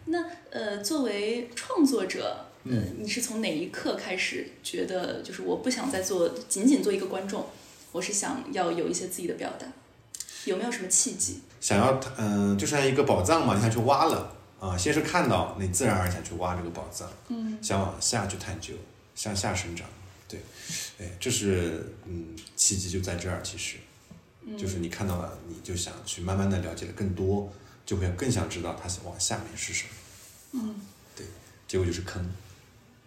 那呃，作为创作者，嗯，你是从哪一刻开始觉得，就是我不想再做，仅仅做一个观众，我是想要有一些自己的表达，有没有什么契机？想要，嗯，就像一个宝藏嘛，你想去挖了。啊，先是看到，你自然而然想去挖这个宝藏，嗯，想往下去探究，向下生长，对，哎，这是嗯，契机就在这儿，其实，就是你看到了，你就想去慢慢的了解的更多，就会更想知道它往下面是什么。嗯，对，结果就是坑，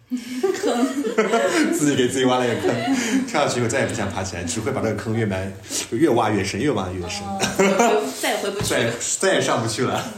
坑，自己给自己挖了一个坑，跳下去以后再也不想爬起来，只会把这个坑越埋越挖越深，越挖越深，再也回不去 再了。再也上不去了。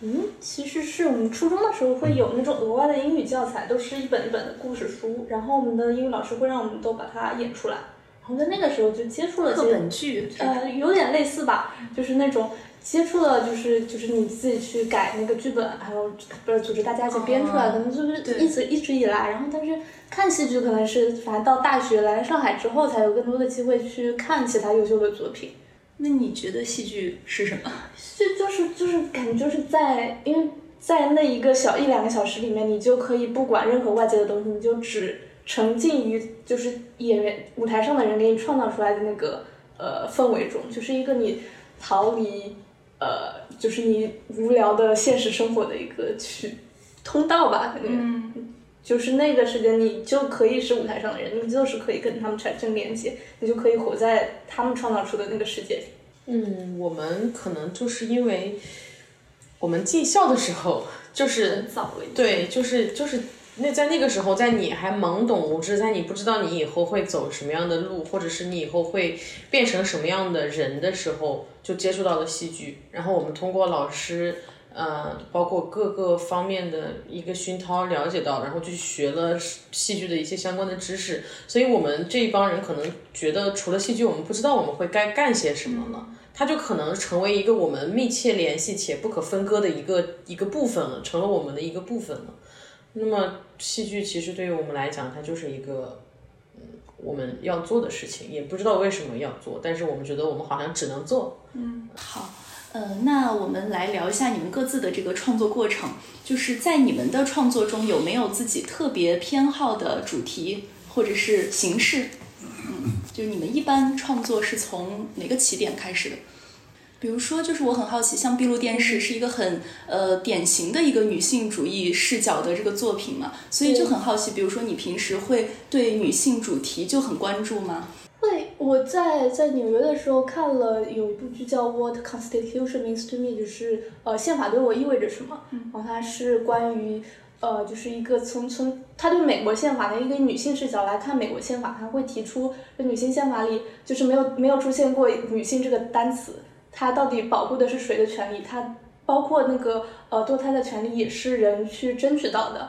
嗯，其实是我们初中的时候会有那种额外的英语教材，都是一本一本的故事书，然后我们的英语老师会让我们都把它演出来，然后在那个时候就接触了课这本剧，呃，有点类似吧，就是那种接触了，就是就是你自己去改那个剧本，还有不是组织大家一起编出来，哦可能就是一直一直以来，然后但是看戏剧可能是反正到大学来上海之后，才有更多的机会去看其他优秀的作品。那你觉得戏剧是什么？就就是就是感觉就是在，因为在那一个小一两个小时里面，你就可以不管任何外界的东西，你就只沉浸于就是演员舞台上的人给你创造出来的那个呃氛围中，就是一个你逃离呃就是你无聊的现实生活的一个去通道吧，感觉。嗯就是那个时间，你就可以是舞台上的人，你就是可以跟他们产生连接，你就可以活在他们创造出的那个世界里。嗯，我们可能就是因为我们进校的时候，就是很早了，对，就是就是那在那个时候，在你还懵懂无知，在你不知道你以后会走什么样的路，或者是你以后会变成什么样的人的时候，就接触到了戏剧。然后我们通过老师，呃，包括各个方面的一个熏陶，了解到，然后去学了戏剧的一些相关的知识。所以我们这一帮人可能觉得，除了戏剧，我们不知道我们会该干些什么了。它就可能成为一个我们密切联系且不可分割的一个一个部分了，成了我们的一个部分了。那么戏剧其实对于我们来讲，它就是一个嗯我们要做的事情，也不知道为什么要做，但是我们觉得我们好像只能做。嗯好，呃，那我们来聊一下你们各自的这个创作过程，就是在你们的创作中有没有自己特别偏好的主题或者是形式？嗯，就是你们一般创作是从哪个起点开始的？比如说，就是我很好奇，像闭路电视是一个很呃典型的一个女性主义视角的这个作品嘛，所以就很好奇，比如说你平时会对女性主题就很关注吗？会，我在在纽约的时候看了有一部剧叫《What Constitution Means to Me》，就是呃宪法对我意味着什么。然后它是关于呃就是一个从从他对美国宪法的一个女性视角来看美国宪法，他会提出这女性宪法里就是没有没有出现过女性这个单词，它到底保护的是谁的权利？它包括那个呃堕胎的权利也是人去争取到的。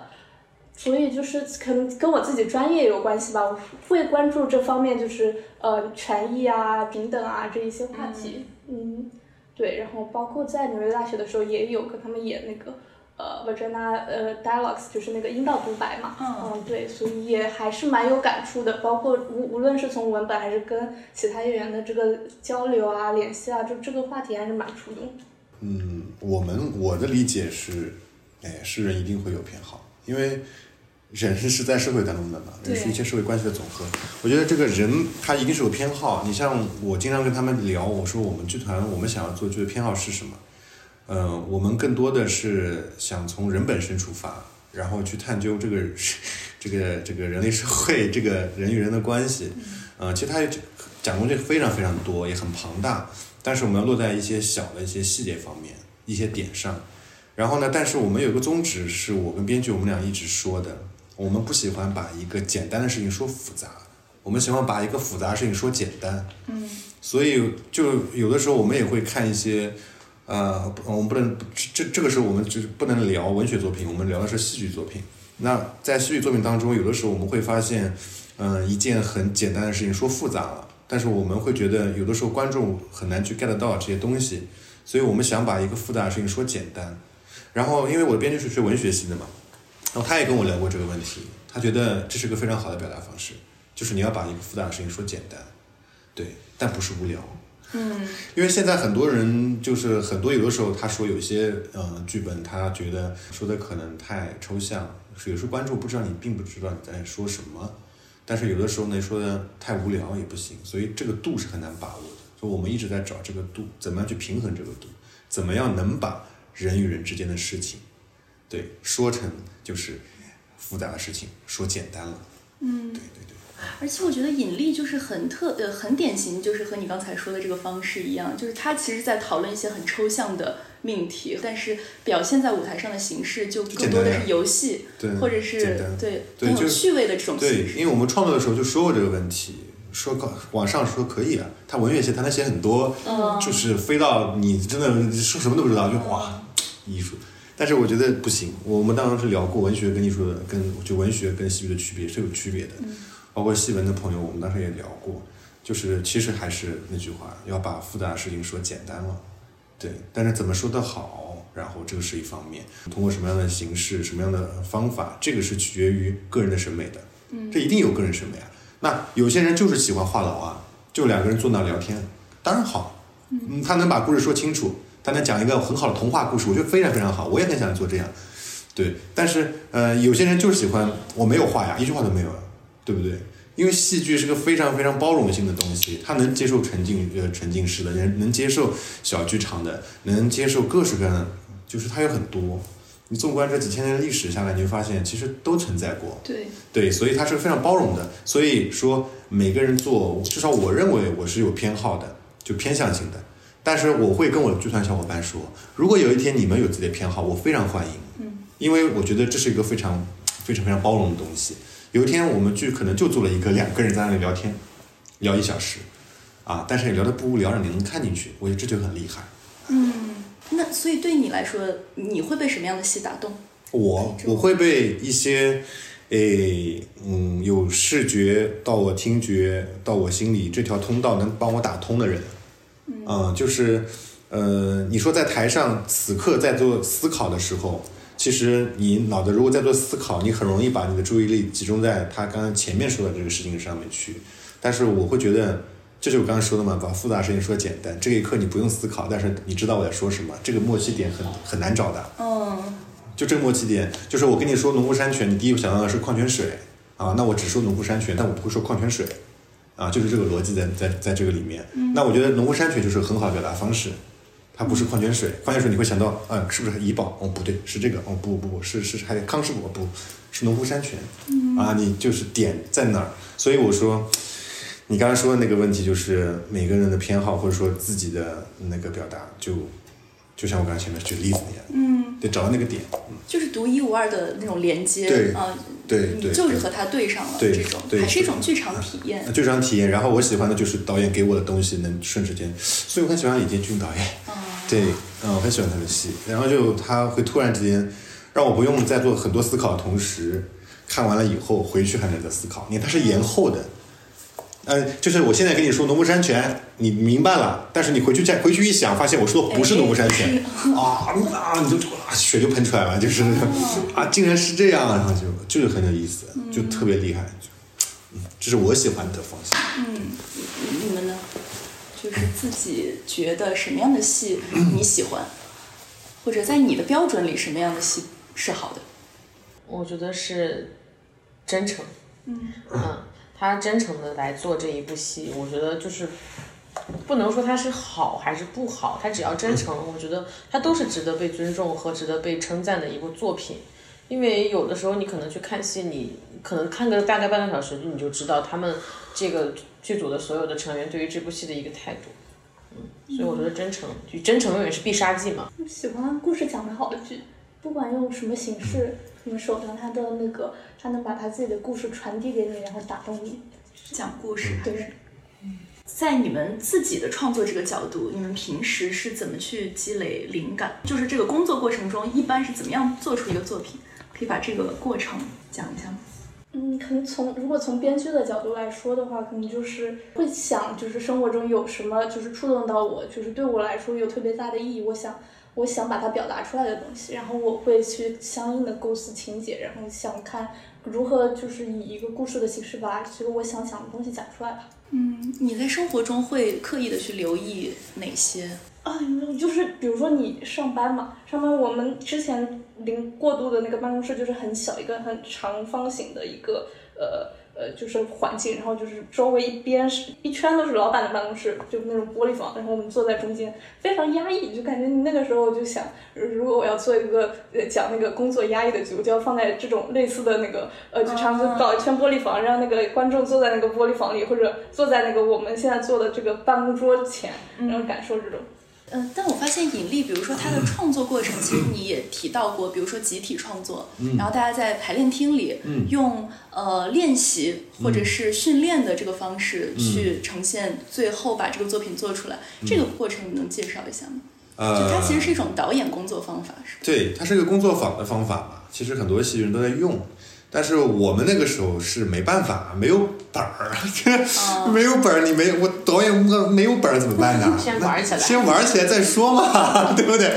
所以就是可能跟我自己专业有关系吧，我会关注这方面，就是呃权益啊、平等啊这一些话题。嗯，对，然后包括在纽约大学的时候，也有跟他们演那个呃 Virginia 呃 Dialogues，就是那个阴道独白嘛。嗯对，所以也还是蛮有感触的。包括无无论是从文本还是跟其他演员的这个交流啊、联系啊，就这个话题还是蛮触动。嗯，我们我的理解是，哎，是人一定会有偏好，因为人是在社会当中的嘛，人是一切社会关系的总和。我觉得这个人他一定是有偏好。你像我经常跟他们聊，我说我们剧团我们想要做剧的偏好是什么？嗯、我们更多的是想从人本身出发，然后去探究这个这个这个人类社会这个人与人的关系。呃，其实它讲的这个非常非常多，也很庞大。但是我们要落在一些小的一些细节方面、一些点上。然后呢，但是我们有个宗旨，是我跟编剧我们俩一直说的，我们不喜欢把一个简单的事情说复杂，我们喜欢把一个复杂的事情说简单。嗯，所以就有的时候我们也会看一些，呃，我们不能这这个时候我们就是不能聊文学作品，我们聊的是戏剧作品。那在戏剧作品当中，有的时候我们会发现，嗯、一件很简单的事情说复杂了，但是我们会觉得有的时候观众很难去 get 到这些东西，所以我们想把一个复杂的事情说简单。然后，因为我的编剧是学文学系的嘛，然后他也跟我聊过这个问题，他觉得这是个非常好的表达方式，就是你要把一个复杂的事情说简单，对，但不是无聊。嗯，因为现在很多人就是很多有的时候他说有些呃剧本他觉得说的可能太抽象，有时候观众不知道你并不知道你在说什么，但是有的时候呢说的太无聊也不行，所以这个度是很难把握的。所以我们一直在找这个度，怎么样去平衡这个度，怎么样能把人与人之间的事情，对说成就是复杂的事情说简单了。嗯对对对。而且我觉得引力就是很特呃很典型，就是和你刚才说的这个方式一样，就是它其实在讨论一些很抽象的命题，但是表现在舞台上的形式就更多的是游戏，对或者是对对有趣味的这种对形，式。因为我们创作的时候就说过这个问题，说搞往上说可以啊，他文学写他能写很多，嗯就是飞到你真的说什么都不知道，就哇艺术。但是我觉得不行，我们当时聊过文学跟艺术的跟就文学跟戏剧的区别是有区别的，包括戏文的朋友，我们当时也聊过，就是其实还是那句话，要把复杂的事情说简单了。对，但是怎么说的好，然后这个是一方面，通过什么样的形式、什么样的方法，这个是取决于个人的审美的。嗯，这一定有个人审美啊。那有些人就是喜欢话痨啊，就两个人坐那聊天，当然好。嗯，他能把故事说清楚，他能讲一个很好的童话故事，我觉得非常非常好，我也很想做这样。对，但是呃，有些人就是喜欢我没有话呀，一句话都没有，对不对？因为戏剧是个非常非常包容性的东西，它能接受沉浸呃沉浸式的，人能接受小剧场的，能接受各式各样的，就是它有很多。你纵观这几千年的历史下来，你会发现其实都存在过。对，对，所以它是非常包容的。所以说每个人做，至少我认为我是有偏好的，就偏向性的。但是我会跟我的剧团小伙伴说，如果有一天你们有自己的偏好，我非常欢迎。嗯，因为我觉得这是一个非常非常非常包容的东西。有一天我们剧可能就做了一个两个人在那里聊天，聊一小时，啊，但是也聊得不无聊，让你能看进去，我觉得这就很厉害。嗯，那所以对你来说，你会被什么样的戏打动？我我会被一些，诶，嗯，有视觉到我听觉到我心里这条通道能帮我打通的人，嗯、就是，呃，你说在台上此刻在做思考的时候，其实你脑子如果在做思考，你很容易把你的注意力集中在他刚刚前面说的这个事情上面去。但是我会觉得，这就是我刚刚说的嘛，把复杂事情说简单。这一刻你不用思考，但是你知道我在说什么，这个默契点很很难找的。嗯，就这个默契点，就是我跟你说农夫山泉，你第一个想到的是矿泉水啊，那我只说农夫山泉，但我不会说矿泉水啊，就是这个逻辑在在在这个里面。那我觉得农夫山泉就是很好的表达方式，它不是矿泉水，矿泉水你会想到，嗯，是不是怡宝？哦，不对，是这个，哦，不不不，是是还得康师傅，不是农夫山泉，啊，你就是点在哪儿，所以我说。你刚才说的那个问题，就是每个人的偏好，或者说自己的那个表达，就就像我刚才前面举例子那样，嗯，得找到那个点，就是独一无二的那种连接，对啊，对你就是和他对上了，对这种对还是一种剧场体验。剧场体验。然后我喜欢的就是导演给我的东西能瞬时间，所以我很喜欢李建军导演。对，嗯，我很喜欢他的戏。然后就他会突然之间让我不用再做很多思考的同时，看完了以后回去还能再思考。你看他是延后的。呃，就是我现在跟你说农夫山泉，你明白了，但是你回去再回去一想，发现我说的不是农夫山泉，啊啊，你就啊血就喷出来了，就是啊，竟然是这样，然后就就是很有意思，就特别厉害，就嗯，这是我喜欢的方向。嗯你们呢？就是自己觉得什么样的戏 你喜欢，或者在你的标准里什么样的戏是好的？我觉得是真诚。嗯嗯他真诚的来做这一部戏，我觉得就是不能说他是好还是不好，他只要真诚，我觉得他都是值得被尊重和值得被称赞的一部作品。因为有的时候你可能去看戏，你可能看个大概半个小时，你就知道他们这个剧组的所有的成员对于这部戏的一个态度。嗯，所以我觉得真诚，就真诚永远是必杀技嘛。喜欢故事讲得好的剧，不管用什么形式、什么手段，他的那个他能把他自己的故事传递给你，然后打动你。讲故事。对，在你们自己的创作这个角度，你们平时是怎么去积累灵感？就是这个工作过程中，一般是怎么样做出一个作品？可以把这个过程讲一下吗？嗯，可能从如果从编剧的角度来说的话，可能就是会想，就是生活中有什么就是触动到我，就是对我来说有特别大的意义，我想我想把它表达出来的东西，然后我会去相应的构思情节，然后想看如何就是以一个故事的形式把这个我想讲的东西讲出来吧。嗯，你在生活中会刻意的去留意哪些？啊，就是比如说你上班嘛，上班我们之前临过渡的那个办公室就是很小一个很长方形的一个呃呃，就是环境，然后就是周围一边是一圈都是老板的办公室，就那种玻璃房，然后我们坐在中间，非常压抑，就感觉你那个时候就想，如果我要做一个呃讲那个工作压抑的剧，我就要放在这种类似的那个呃，就差不多搞一圈玻璃房，让那个观众坐在那个玻璃房里，或者坐在那个我们现在坐的这个办公桌前，然后感受这种。嗯，但我发现引力，比如说它的创作过程，其实你也提到过，比如说集体创作，然后大家在排练厅里用呃练习或者是训练的这个方式去呈现，最后把这个作品做出来，这个过程你能介绍一下吗？呃，就它其实是一种导演工作方法，是吧？对，它是一个工作坊的方法嘛，其实很多戏剧人都在用。但是我们那个时候是没办法，没有本儿，没有本儿，你没我导演我没有本儿怎么办呢？先玩起来，先玩起来再说嘛，对不对？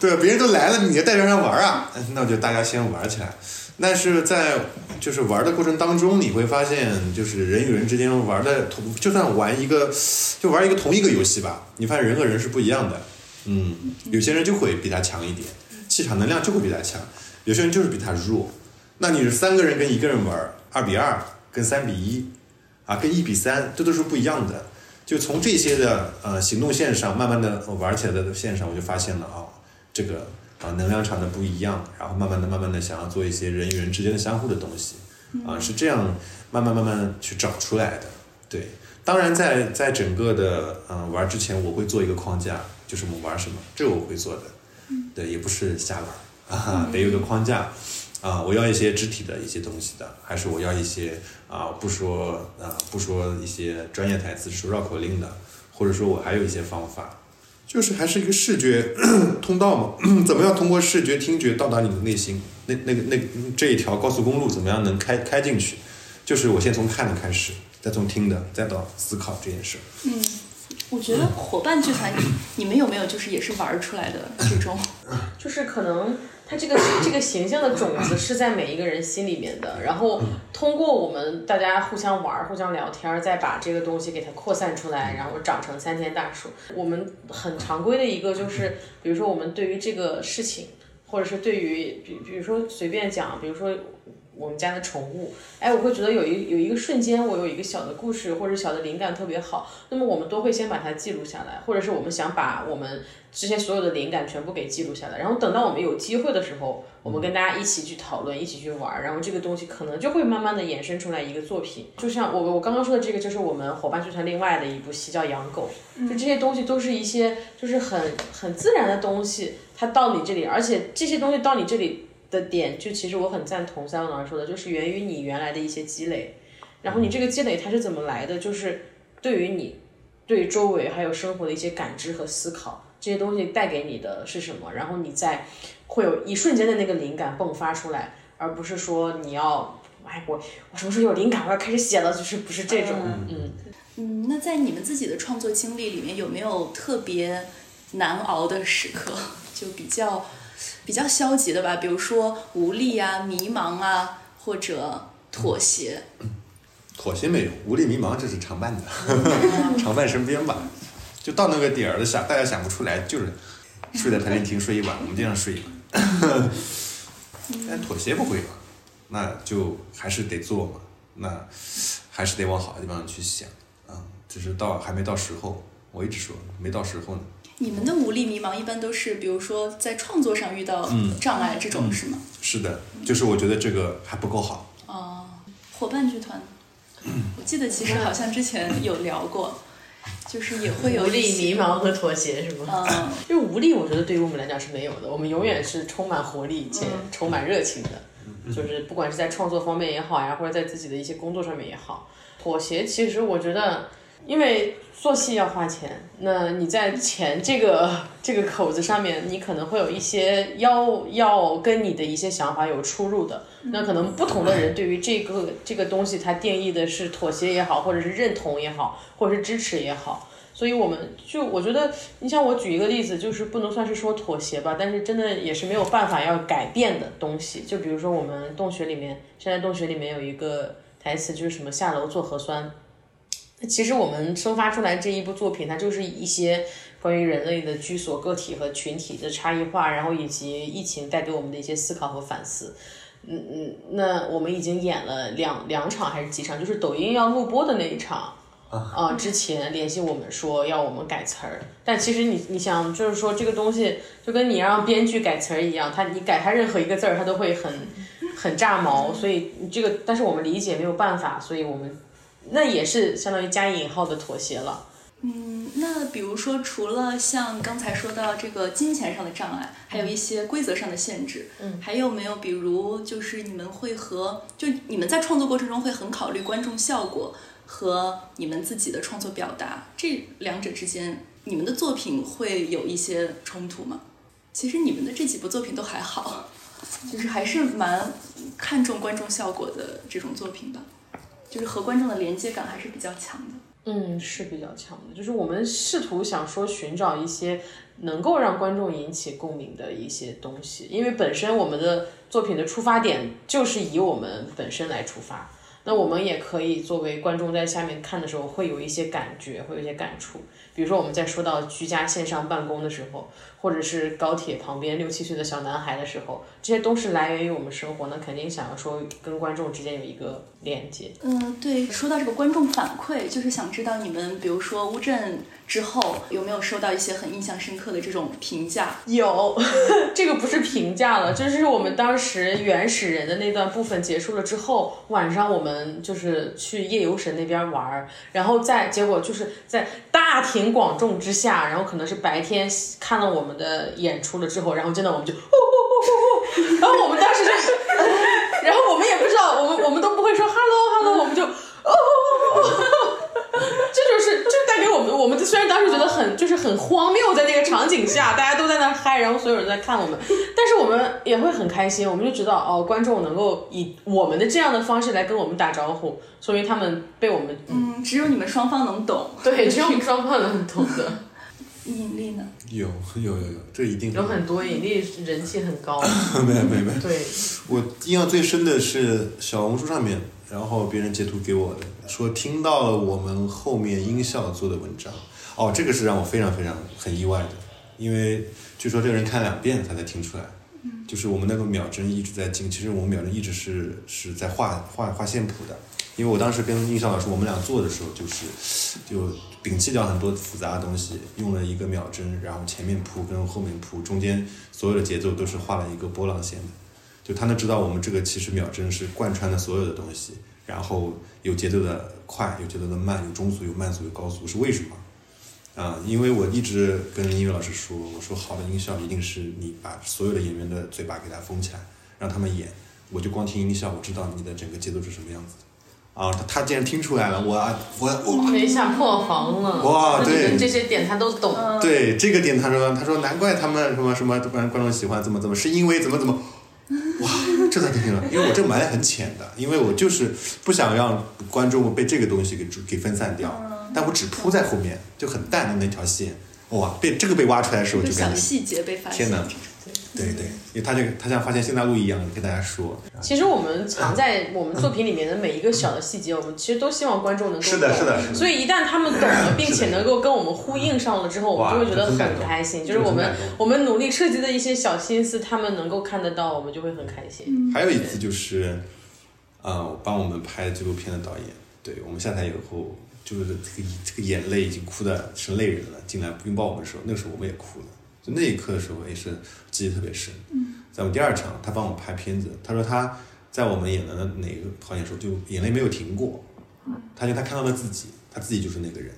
对，别人都来了，你也带着人玩啊，那就大家先玩起来。但是在就是玩的过程当中，你会发现，就是人与人之间玩的同，就算玩一个，就玩一个同一个游戏吧，你发现人和人是不一样的。嗯，有些人就会比他强一点，气场能量就会比他强；有些人就是比他弱。那你是三个人跟一个人玩，二比二跟三比一，啊，跟一比三，这都是不一样的。就从这些的呃行动线上，慢慢的玩起来的线上，我就发现了啊，这个啊能量场的不一样，然后慢慢的、慢慢的想要做一些人与人之间的相互的东西，啊，是这样慢慢慢慢去找出来的。对，当然在在整个的嗯玩之前，我会做一个框架，就是我们玩什么，这个我会做的。对，也不是瞎玩啊，得有个框架。啊，我要一些肢体的一些东西的，还是我要一些啊，不说啊，不说一些专业台词，说绕口令的，或者说我还有一些方法，就是还是一个视觉 通道嘛，怎么样通过视觉、听觉到达你的内心？那那个那这一条高速公路怎么样能开开进去？就是我先从看的开始，再从听的，再到思考这件事。嗯，我觉得伙伴剧团，你们有没有就是也是玩出来的这种？就是可能。它这个这个形象的种子是在每一个人心里面的，然后通过我们大家互相玩、互相聊天，再把这个东西给它扩散出来，然后长成参天大树。我们很常规的一个就是，比如说我们对于这个事情，或者是对于比比如说随便讲，比如说。我们家的宠物，哎，我会觉得有一有一个瞬间，我有一个小的故事或者小的灵感特别好，那么我们都会先把它记录下来，或者是我们想把我们之前所有的灵感全部给记录下来，然后等到我们有机会的时候，我们跟大家一起去讨论，一起去玩，然后这个东西可能就会慢慢的衍生出来一个作品。就像我我刚刚说的这个，就是我们伙伴剧团另外的一部戏叫《养狗》，就这些东西都是一些就是很很自然的东西，它到你这里，而且这些东西到你这里。的点就其实我很赞同三文老师说的，就是源于你原来的一些积累，然后你这个积累它是怎么来的？就是对于你对周围还有生活的一些感知和思考，这些东西带给你的是什么？然后你再会有一瞬间的那个灵感迸发出来，而不是说你要哎我我什么时候有灵感我要开始写了，就是不是这种嗯嗯。那在你们自己的创作经历里面，有没有特别难熬的时刻？就比较。比较消极的吧，比如说无力啊、迷茫啊，或者妥协。妥协没有，无力、迷茫这是常伴的，常伴身边吧。就到那个点儿了想，大家想不出来，就是睡在排练厅睡一晚，我们经常睡一晚。但妥协不会吧？那就还是得做嘛，那还是得往好的地方去想啊。只是到还没到时候，我一直说没到时候呢。你们的无力迷茫一般都是，比如说在创作上遇到障碍这种是吗？是的，就是我觉得这个还不够好。哦，伙伴剧团，我记得其实好像之前有聊过，就是也会有无力迷茫和妥协是吗？嗯，就无力，我觉得对于我们来讲是没有的，我们永远是充满活力且充满热情的，就是不管是在创作方面也好呀，或者在自己的一些工作上面也好，妥协其实我觉得。因为做戏要花钱，那你在钱这个 这个口子上面，你可能会有一些要要跟你的一些想法有出入的。那可能不同的人对于这个这个东西，它定义的是妥协也好，或者是认同也好，或者是支持也好。所以我们就我觉得，你像我举一个例子，就是不能算是说妥协吧，但是真的也是没有办法要改变的东西。就比如说我们洞穴里面，现在洞穴里面有一个台词，就是什么下楼做核酸。那其实我们生发出来这一部作品，它就是一些关于人类的居所、个体和群体的差异化，然后以及疫情带给我们的一些思考和反思。嗯嗯，那我们已经演了两两场还是几场？就是抖音要录播的那一场。啊、之前联系我们说要我们改词儿，但其实你你想，就是说这个东西就跟你让编剧改词儿一样，他你改他任何一个字儿，他都会很很炸毛，所以这个，但是我们理解没有办法，所以我们那也是相当于加引号的妥协了。嗯，那比如说，除了像刚才说到这个金钱上的障碍，还有一些规则上的限制，嗯，还有没有比如就是你们会和就你们在创作过程中会很考虑观众效果和你们自己的创作表达这两者之间，你们的作品会有一些冲突吗？其实你们的这几部作品都还好，就是还是蛮看重观众效果的这种作品吧，就是和观众的连接感还是比较强的。嗯，是比较强的，就是我们试图想说寻找一些能够让观众引起共鸣的一些东西，因为本身我们的作品的出发点就是以我们本身来出发，那我们也可以作为观众在下面看的时候会有一些感觉，会有一些感触。比如说我们在说到居家线上办公的时候，或者是高铁旁边六七岁的小男孩的时候，这些都是来源于我们生活，那肯定想要说跟观众之间有一个连接。嗯，对，说到这个观众反馈，就是想知道你们，比如说乌镇之后有没有收到一些很印象深刻的这种评价？有，这个不是评价了，就是我们当时原始人的那段部分结束了之后，晚上我们就是去夜游神那边玩儿，然后在结果就是在大庭广众之下，然后可能是白天看了我们我们的演出了之后，然后真的我们就呼呼呼呼呼，然后我们当时就是，然后我们也不知道，我们我们都不会说 hello hello，我们就哦哦哦哦。这就是，这带给我们，我们虽然当时觉得很，就是很荒谬，在那个场景下，大家都在那嗨，然后所有人在看我们，但是我们也会很开心，我们就知道哦，观众能够以我们的这样的方式来跟我们打招呼，说明他们被我们，嗯，只有你们双方能懂。对，只有我们双方能懂的，引力呢？有有有有，这一定有很多引力，人气很高，没有没有没有。对，我印象最深的是小红书上面，然后别人截图给我的，说听到了我们后面音效做的文章。哦，这个是让我非常非常很意外的，因为据说这个人看两遍才能听出来。就是我们那个秒针一直在进，其实我们秒针一直是是在画画画线谱的。因为我当时跟印象老师我们俩做的时候，就是就摒弃掉很多复杂的东西，用了一个秒针，然后前面铺跟后面铺，中间所有的节奏都是画了一个波浪线的。就他能知道我们这个其实秒针是贯穿的所有的东西，然后有节奏的快，有节奏的慢，有中速，有慢速，有高速，是为什么？啊，因为我一直跟音乐老师说，我说好的音效一定是你把所有的演员的嘴巴给他封起来，让他们演，我就光听音效，我知道你的整个节奏是什么样子的。啊，他他竟然听出来了，我我我没下破防了，哇对。这些点他都懂，对这个点，他说他说难怪他们什么什么观观众喜欢怎么怎么，是因为怎么怎么，哇，这才听了，因为我这埋的很浅的，因为我就是不想让观众被这个东西给给分散掉，但我只铺在后面，就很淡的那条线，哇，被这个被挖出来的时候就就感觉小细节被发现。天哪，对对，因为他这个他像发现新大陆一样跟大家说，其实我们藏在我们作品里面的每一个小的细节，我们其实都希望观众能够是的懂是的是的所以一旦他们懂了，并且能够跟我们呼应上了之后，我们就会觉得很开心。就是我们我们努力设计的一些小心思，他们能够看得到，我们就会很开心。还有一次就是，呃，帮我们拍纪录片的导演，对我们下台以后，就是这个这个眼泪已经哭的成泪人了，进来拥抱我们的时候，那个时候我们也哭了。就那一刻的时候，也是记忆特别深。嗯，在我们第二场，他帮我们拍片子，他说他在我们演的哪个导演的时候，就眼泪没有停过。他就他看到了自己，他自己就是那个人。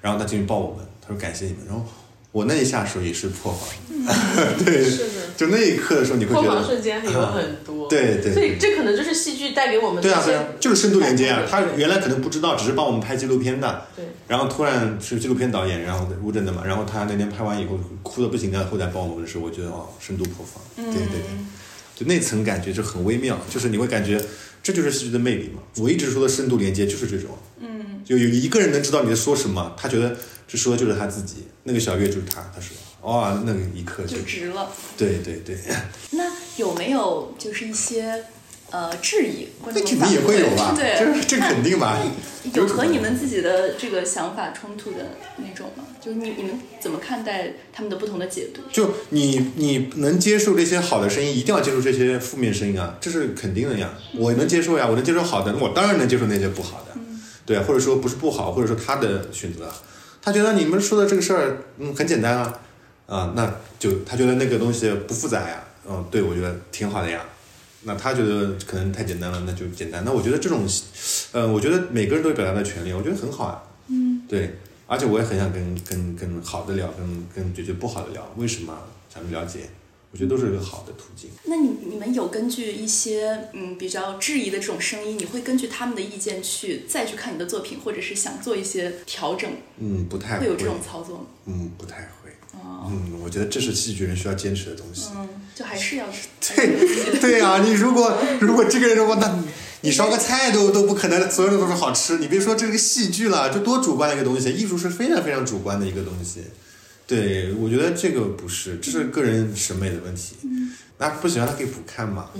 然后他进去抱我们，他说感谢你们。然后我那一下属于是破防，对，是的，就那一刻的时候，你会破防觉得瞬间有很多。对对所以这可能就是戏剧带给我们的对啊，对啊，就是深度连接啊。他原来可能不知道，只是帮我们拍纪录片的，对然后突然是纪录片导演，然后乌镇的嘛，然后他那天拍完以后哭的不行的，后台帮我们的时候，我觉得哦，深度破防，对对对，就那层感觉就很微妙，就是你会感觉这就是戏剧的魅力嘛。我一直说的深度连接就是这种，嗯，就有一个人能知道你在说什么，他觉得这说的就是他自己，那个小月就是他，他说哇，那个一刻就就值了。对对对，那有没有就是一些呃质疑，那肯定也会有吧？对，这这肯定吧？有和你们自己的这个想法冲突的那种吗？就是你你们怎么看待他们的不同的解读？就你你能接受这些好的声音，一定要接受这些负面声音啊，这是肯定的呀。我能接受呀，我能接受好的，我当然能接受那些不好的，对，或者说不是不好，或者说他的选择，他觉得你们说的这个事儿，嗯，很简单啊，啊，那就他觉得那个东西不复杂呀，嗯，对我觉得挺好的呀。那他觉得可能太简单了，那就简单。那我觉得这种，呃，我觉得每个人都有表达的权利，我觉得很好啊。嗯，对，而且我也很想跟跟跟好的聊，跟跟觉得不好的聊，为什么咱们了解？我觉得都是一个好的途径。那你你们有根据一些嗯比较质疑的这种声音，你会根据他们的意见去再去看你的作品，或者是想做一些调整？嗯，不太会有这种操作吗？嗯，不太会。嗯，我觉得这是戏剧人需要坚持的东西。嗯，就还是要 对 对啊，你如果如果这个人的话，那你烧个菜都都不可能，所有的都是好吃。你别说这个戏剧了，就多主观的一个东西，艺术是非常非常主观的一个东西。对，我觉得这个不是，这是个人审美的问题。那不喜欢他可以不看嘛，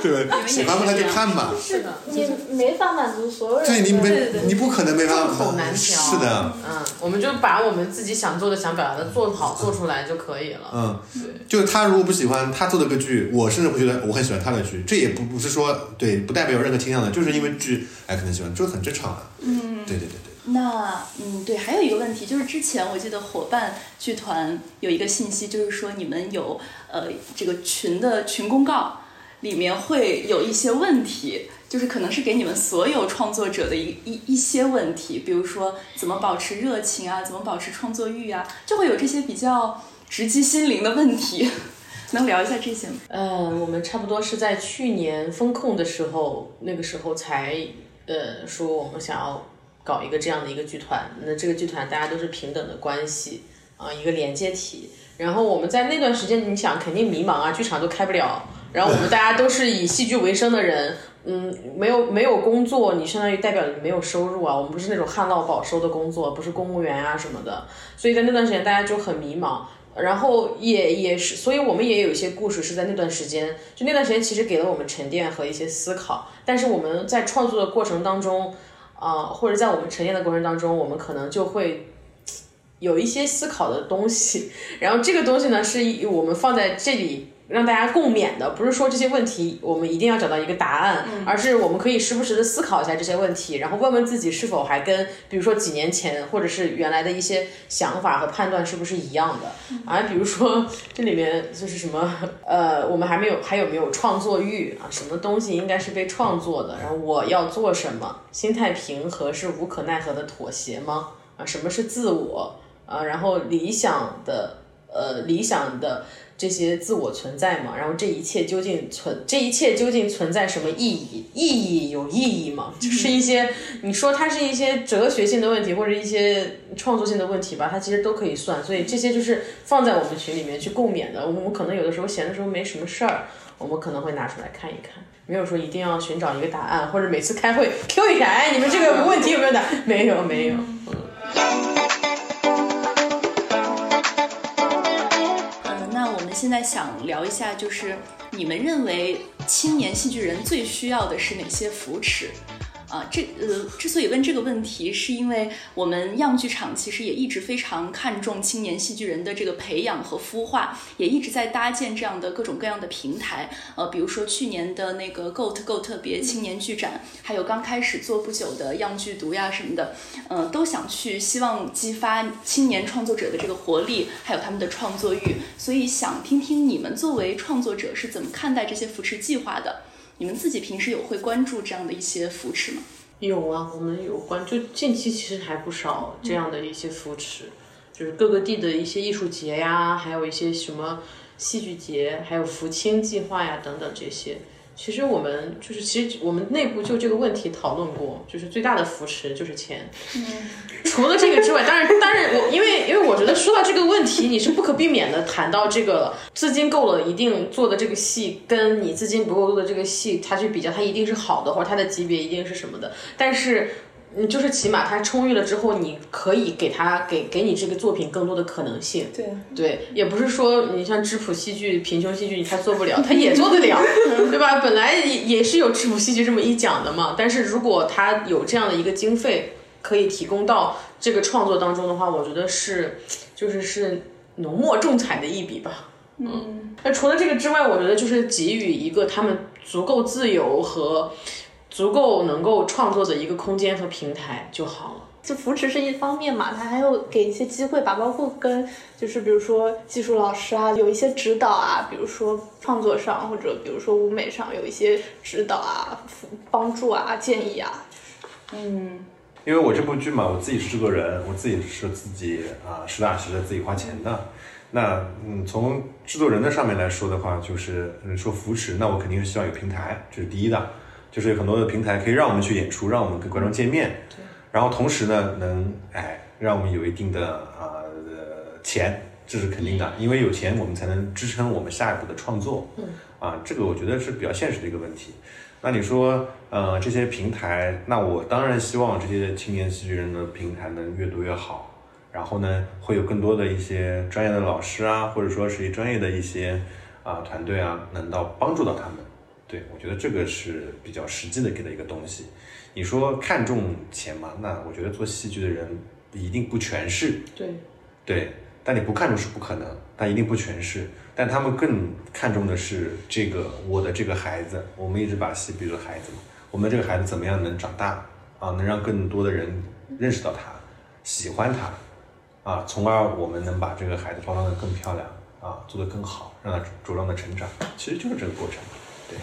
对喜欢嘛他就看嘛。是的，你没法满足所有人。对，你没，你不可能没法。众口难调。是的。嗯，我们就把我们自己想做的、想表达的做好、做出来就可以了。嗯，对。就是他如果不喜欢他做的个剧，我甚至会觉得我很喜欢他的剧，这也不不是说对，不代表任何倾向的，就是因为剧哎可能喜欢，这很正常啊。嗯，对对对对。那嗯，对，还有一个问题就是，之前我记得伙伴剧团有一个信息，就是说你们有呃这个群的群公告，里面会有一些问题，就是可能是给你们所有创作者的一一一些问题，比如说怎么保持热情啊，怎么保持创作欲啊，就会有这些比较直击心灵的问题，能聊一下这些吗？嗯，我们差不多是在去年风控的时候，那个时候才呃说我们想要。搞一个这样的一个剧团，那这个剧团大家都是平等的关系啊，一个连接体。然后我们在那段时间，你想肯定迷茫啊，剧场都开不了。然后我们大家都是以戏剧为生的人，嗯，没有没有工作，你相当于代表你没有收入啊。我们不是那种旱涝保收的工作，不是公务员啊什么的。所以在那段时间，大家就很迷茫。然后也也是，所以我们也有一些故事是在那段时间，就那段时间其实给了我们沉淀和一些思考。但是我们在创作的过程当中。啊，或者在我们沉淀的过程当中，我们可能就会有一些思考的东西，然后这个东西呢，是我们放在这里。让大家共勉的，不是说这些问题我们一定要找到一个答案，而是我们可以时不时的思考一下这些问题，然后问问自己是否还跟比如说几年前或者是原来的一些想法和判断是不是一样的啊？比如说这里面就是什么呃，我们还没有还有没有创作欲啊？什么东西应该是被创作的？然后我要做什么？心态平和是无可奈何的妥协吗？啊，什么是自我啊？然后理想的呃理想的。这些自我存在嘛？然后这一切究竟存？这一切究竟存在什么意义？意义有意义吗？就是一些你说它是一些哲学性的问题，或者一些创作性的问题吧，它其实都可以算。所以这些就是放在我们群里面去共勉的。我们可能有的时候闲的时候没什么事儿，我们可能会拿出来看一看。没有说一定要寻找一个答案，或者每次开会 Q 一下，哎，你们这个问题有没有答？没有，没有。现在想聊一下，就是你们认为青年戏剧人最需要的是哪些扶持？啊，这呃，之所以问这个问题，是因为我们样剧场其实也一直非常看重青年戏剧人的这个培养和孵化，也一直在搭建这样的各种各样的平台。呃，比如说去年的那个 Goat Go 特别青年剧展，还有刚开始做不久的样剧读呀什么的，嗯，都想去希望激发青年创作者的这个活力，还有他们的创作欲。所以想听听你们作为创作者是怎么看待这些扶持计划的。你们自己平时有会关注这样的一些扶持吗？有啊，我们有关，就近期其实还不少这样的一些扶持，就是各个地的一些艺术节呀，还有一些什么戏剧节，还有扶青计划呀等等这些。其实我们就是，其实我们内部就这个问题讨论过，就是最大的扶持就是钱。嗯，除了这个之外，当然，当然我因为因为我觉得说到这个问题，你是不可避免的谈到这个资金够了，一定做的这个戏，跟你资金不够多的这个戏，它去比较，它一定是好的，或者它的级别一定是什么的。但是你就是起码他充裕了之后，你可以给他给给你这个作品更多的可能性。对对，也不是说你像质朴戏剧、贫穷戏剧，他做不了，他也做得了，对吧？本来也也是有质朴戏剧这么一讲的嘛。但是如果他有这样的一个经费，可以提供到这个创作当中的话，我觉得是就是是浓墨重彩的一笔吧。嗯，那除了这个之外，我觉得就是给予一个他们足够自由和。足够能够创作的一个空间和平台就好了。就扶持是一方面嘛，他还有给一些机会吧，包括跟就是比如说技术老师啊，有一些指导啊，比如说创作上或者比如说舞美上有一些指导啊、帮助啊、建议啊。嗯，因为我这部剧嘛，我自己是制作人，我自己是自己啊实打实的自己花钱的。那嗯，从制作人的上面来说的话，就是说扶持，那我肯定是希望有平台，这是第一的。就是有很多的平台可以让我们去演出，让我们跟观众见面，然后同时呢，能哎让我们有一定的啊钱，这是肯定的，因为有钱我们才能支撑我们下一步的创作。嗯，啊，这个我觉得是比较现实的一个问题。那你说，呃，这些平台，那我当然希望这些青年戏剧人的平台能越多越好，然后呢，会有更多的一些专业的老师啊，或者说是专业的一些啊团队啊，能到帮助到他们。对，我觉得这个是比较实际的给的一个东西。你说看重钱吗？那我觉得做戏剧的人一定不全是。对，对，但你不看重是不可能，但一定不全是。但他们更看重的是这个我的这个孩子，我们一直把戏比作孩子嘛。我们这个孩子怎么样能长大啊？能让更多的人认识到他，喜欢他啊，从而我们能把这个孩子包装的更漂亮啊，做得更好，让他茁壮的成长。其实就是这个过程。对。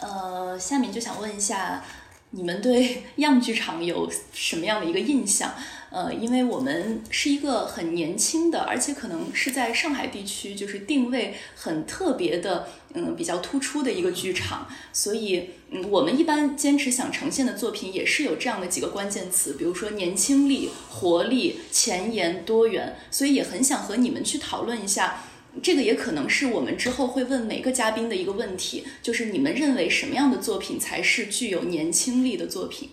呃，下面就想问一下，你们对样剧场有什么样的一个印象？呃，因为我们是一个很年轻的，而且可能是在上海地区就是定位很特别的，嗯，比较突出的一个剧场，所以，嗯，我们一般坚持想呈现的作品也是有这样的几个关键词，比如说年轻力、活力、前沿、多元，所以也很想和你们去讨论一下。这个也可能是我们之后会问每个嘉宾的一个问题，就是你们认为什么样的作品才是具有年轻力的作品？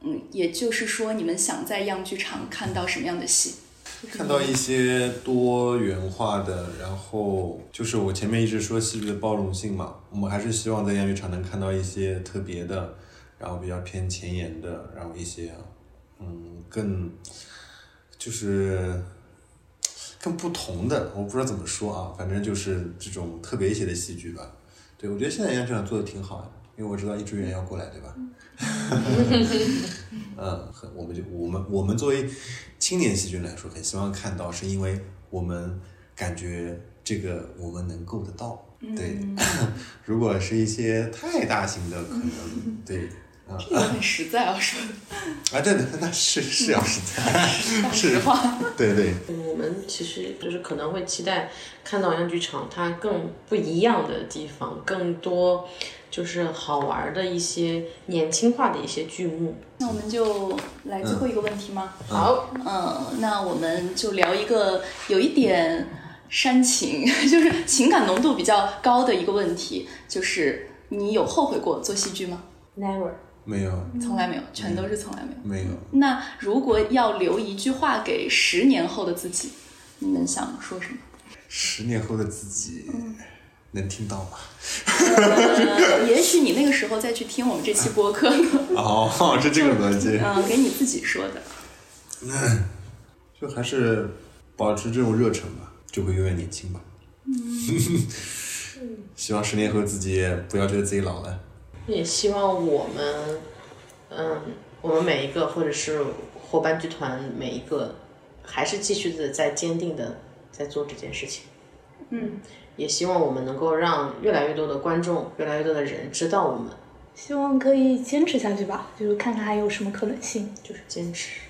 嗯，也就是说，你们想在样剧场看到什么样的戏？看到一些多元化的，然后就是我前面一直说戏剧的包容性嘛，我们还是希望在样剧场能看到一些特别的，然后比较偏前沿的，然后一些嗯更就是。更不同的，我不知道怎么说啊，反正就是这种特别一些的戏剧吧。对，我觉得现在杨剧场做的挺好的，因为我知道易志远要过来，对吧？嗯，很，我们就我们我们作为青年戏剧来说，很希望看到，是因为我们感觉这个我们能够得到。对，如果是一些太大型的，可能 对。这个很实在啊，说的啊，对对，那是是要实在，实话，对对。我们其实就是可能会期待看到样剧场它更不一样的地方，更多就是好玩的一些年轻化的一些剧目。那我们就来最后一个问题吗？好，嗯，那我们就聊一个有一点煽情，就是情感浓度比较高的一个问题，就是你有后悔过做戏剧吗？Never。没有，从来没有，全都是从来没有。没有。那如果要留一句话给十年后的自己，你们想说什么？十年后的自己能听到吗？也许你那个时候再去听我们这期播客呢。哦，是这个逻辑。嗯，给你自己说的。嗯，就还是保持这种热忱吧，就会永远年轻吧。嗯。希望十年后自己不要觉得自己老了。也希望我们，嗯，我们每一个或者是伙伴剧团每一个，还是继续的在坚定的在做这件事情。嗯，也希望我们能够让越来越多的观众、越来越多的人知道我们。希望可以坚持下去吧，就是看看还有什么可能性，就是坚持。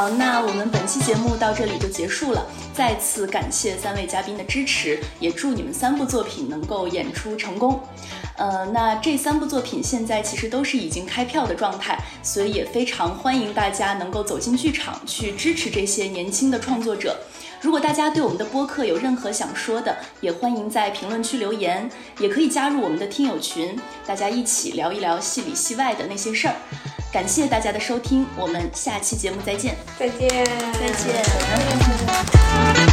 好那我们本期节目到这里就结束了再次感谢三位嘉宾的支持也祝你们三部作品能够演出成功。呃那这三部作品现在其实都是已经开票的状态所以也非常欢迎大家能够走进剧场去支持这些年轻的创作者。如果大家对我们的播客有任何想说的也欢迎在评论区留言也可以加入我们的听友群大家一起聊一聊戏里戏外的那些事儿。感谢大家的收听我们下期节目再见。再见。再见。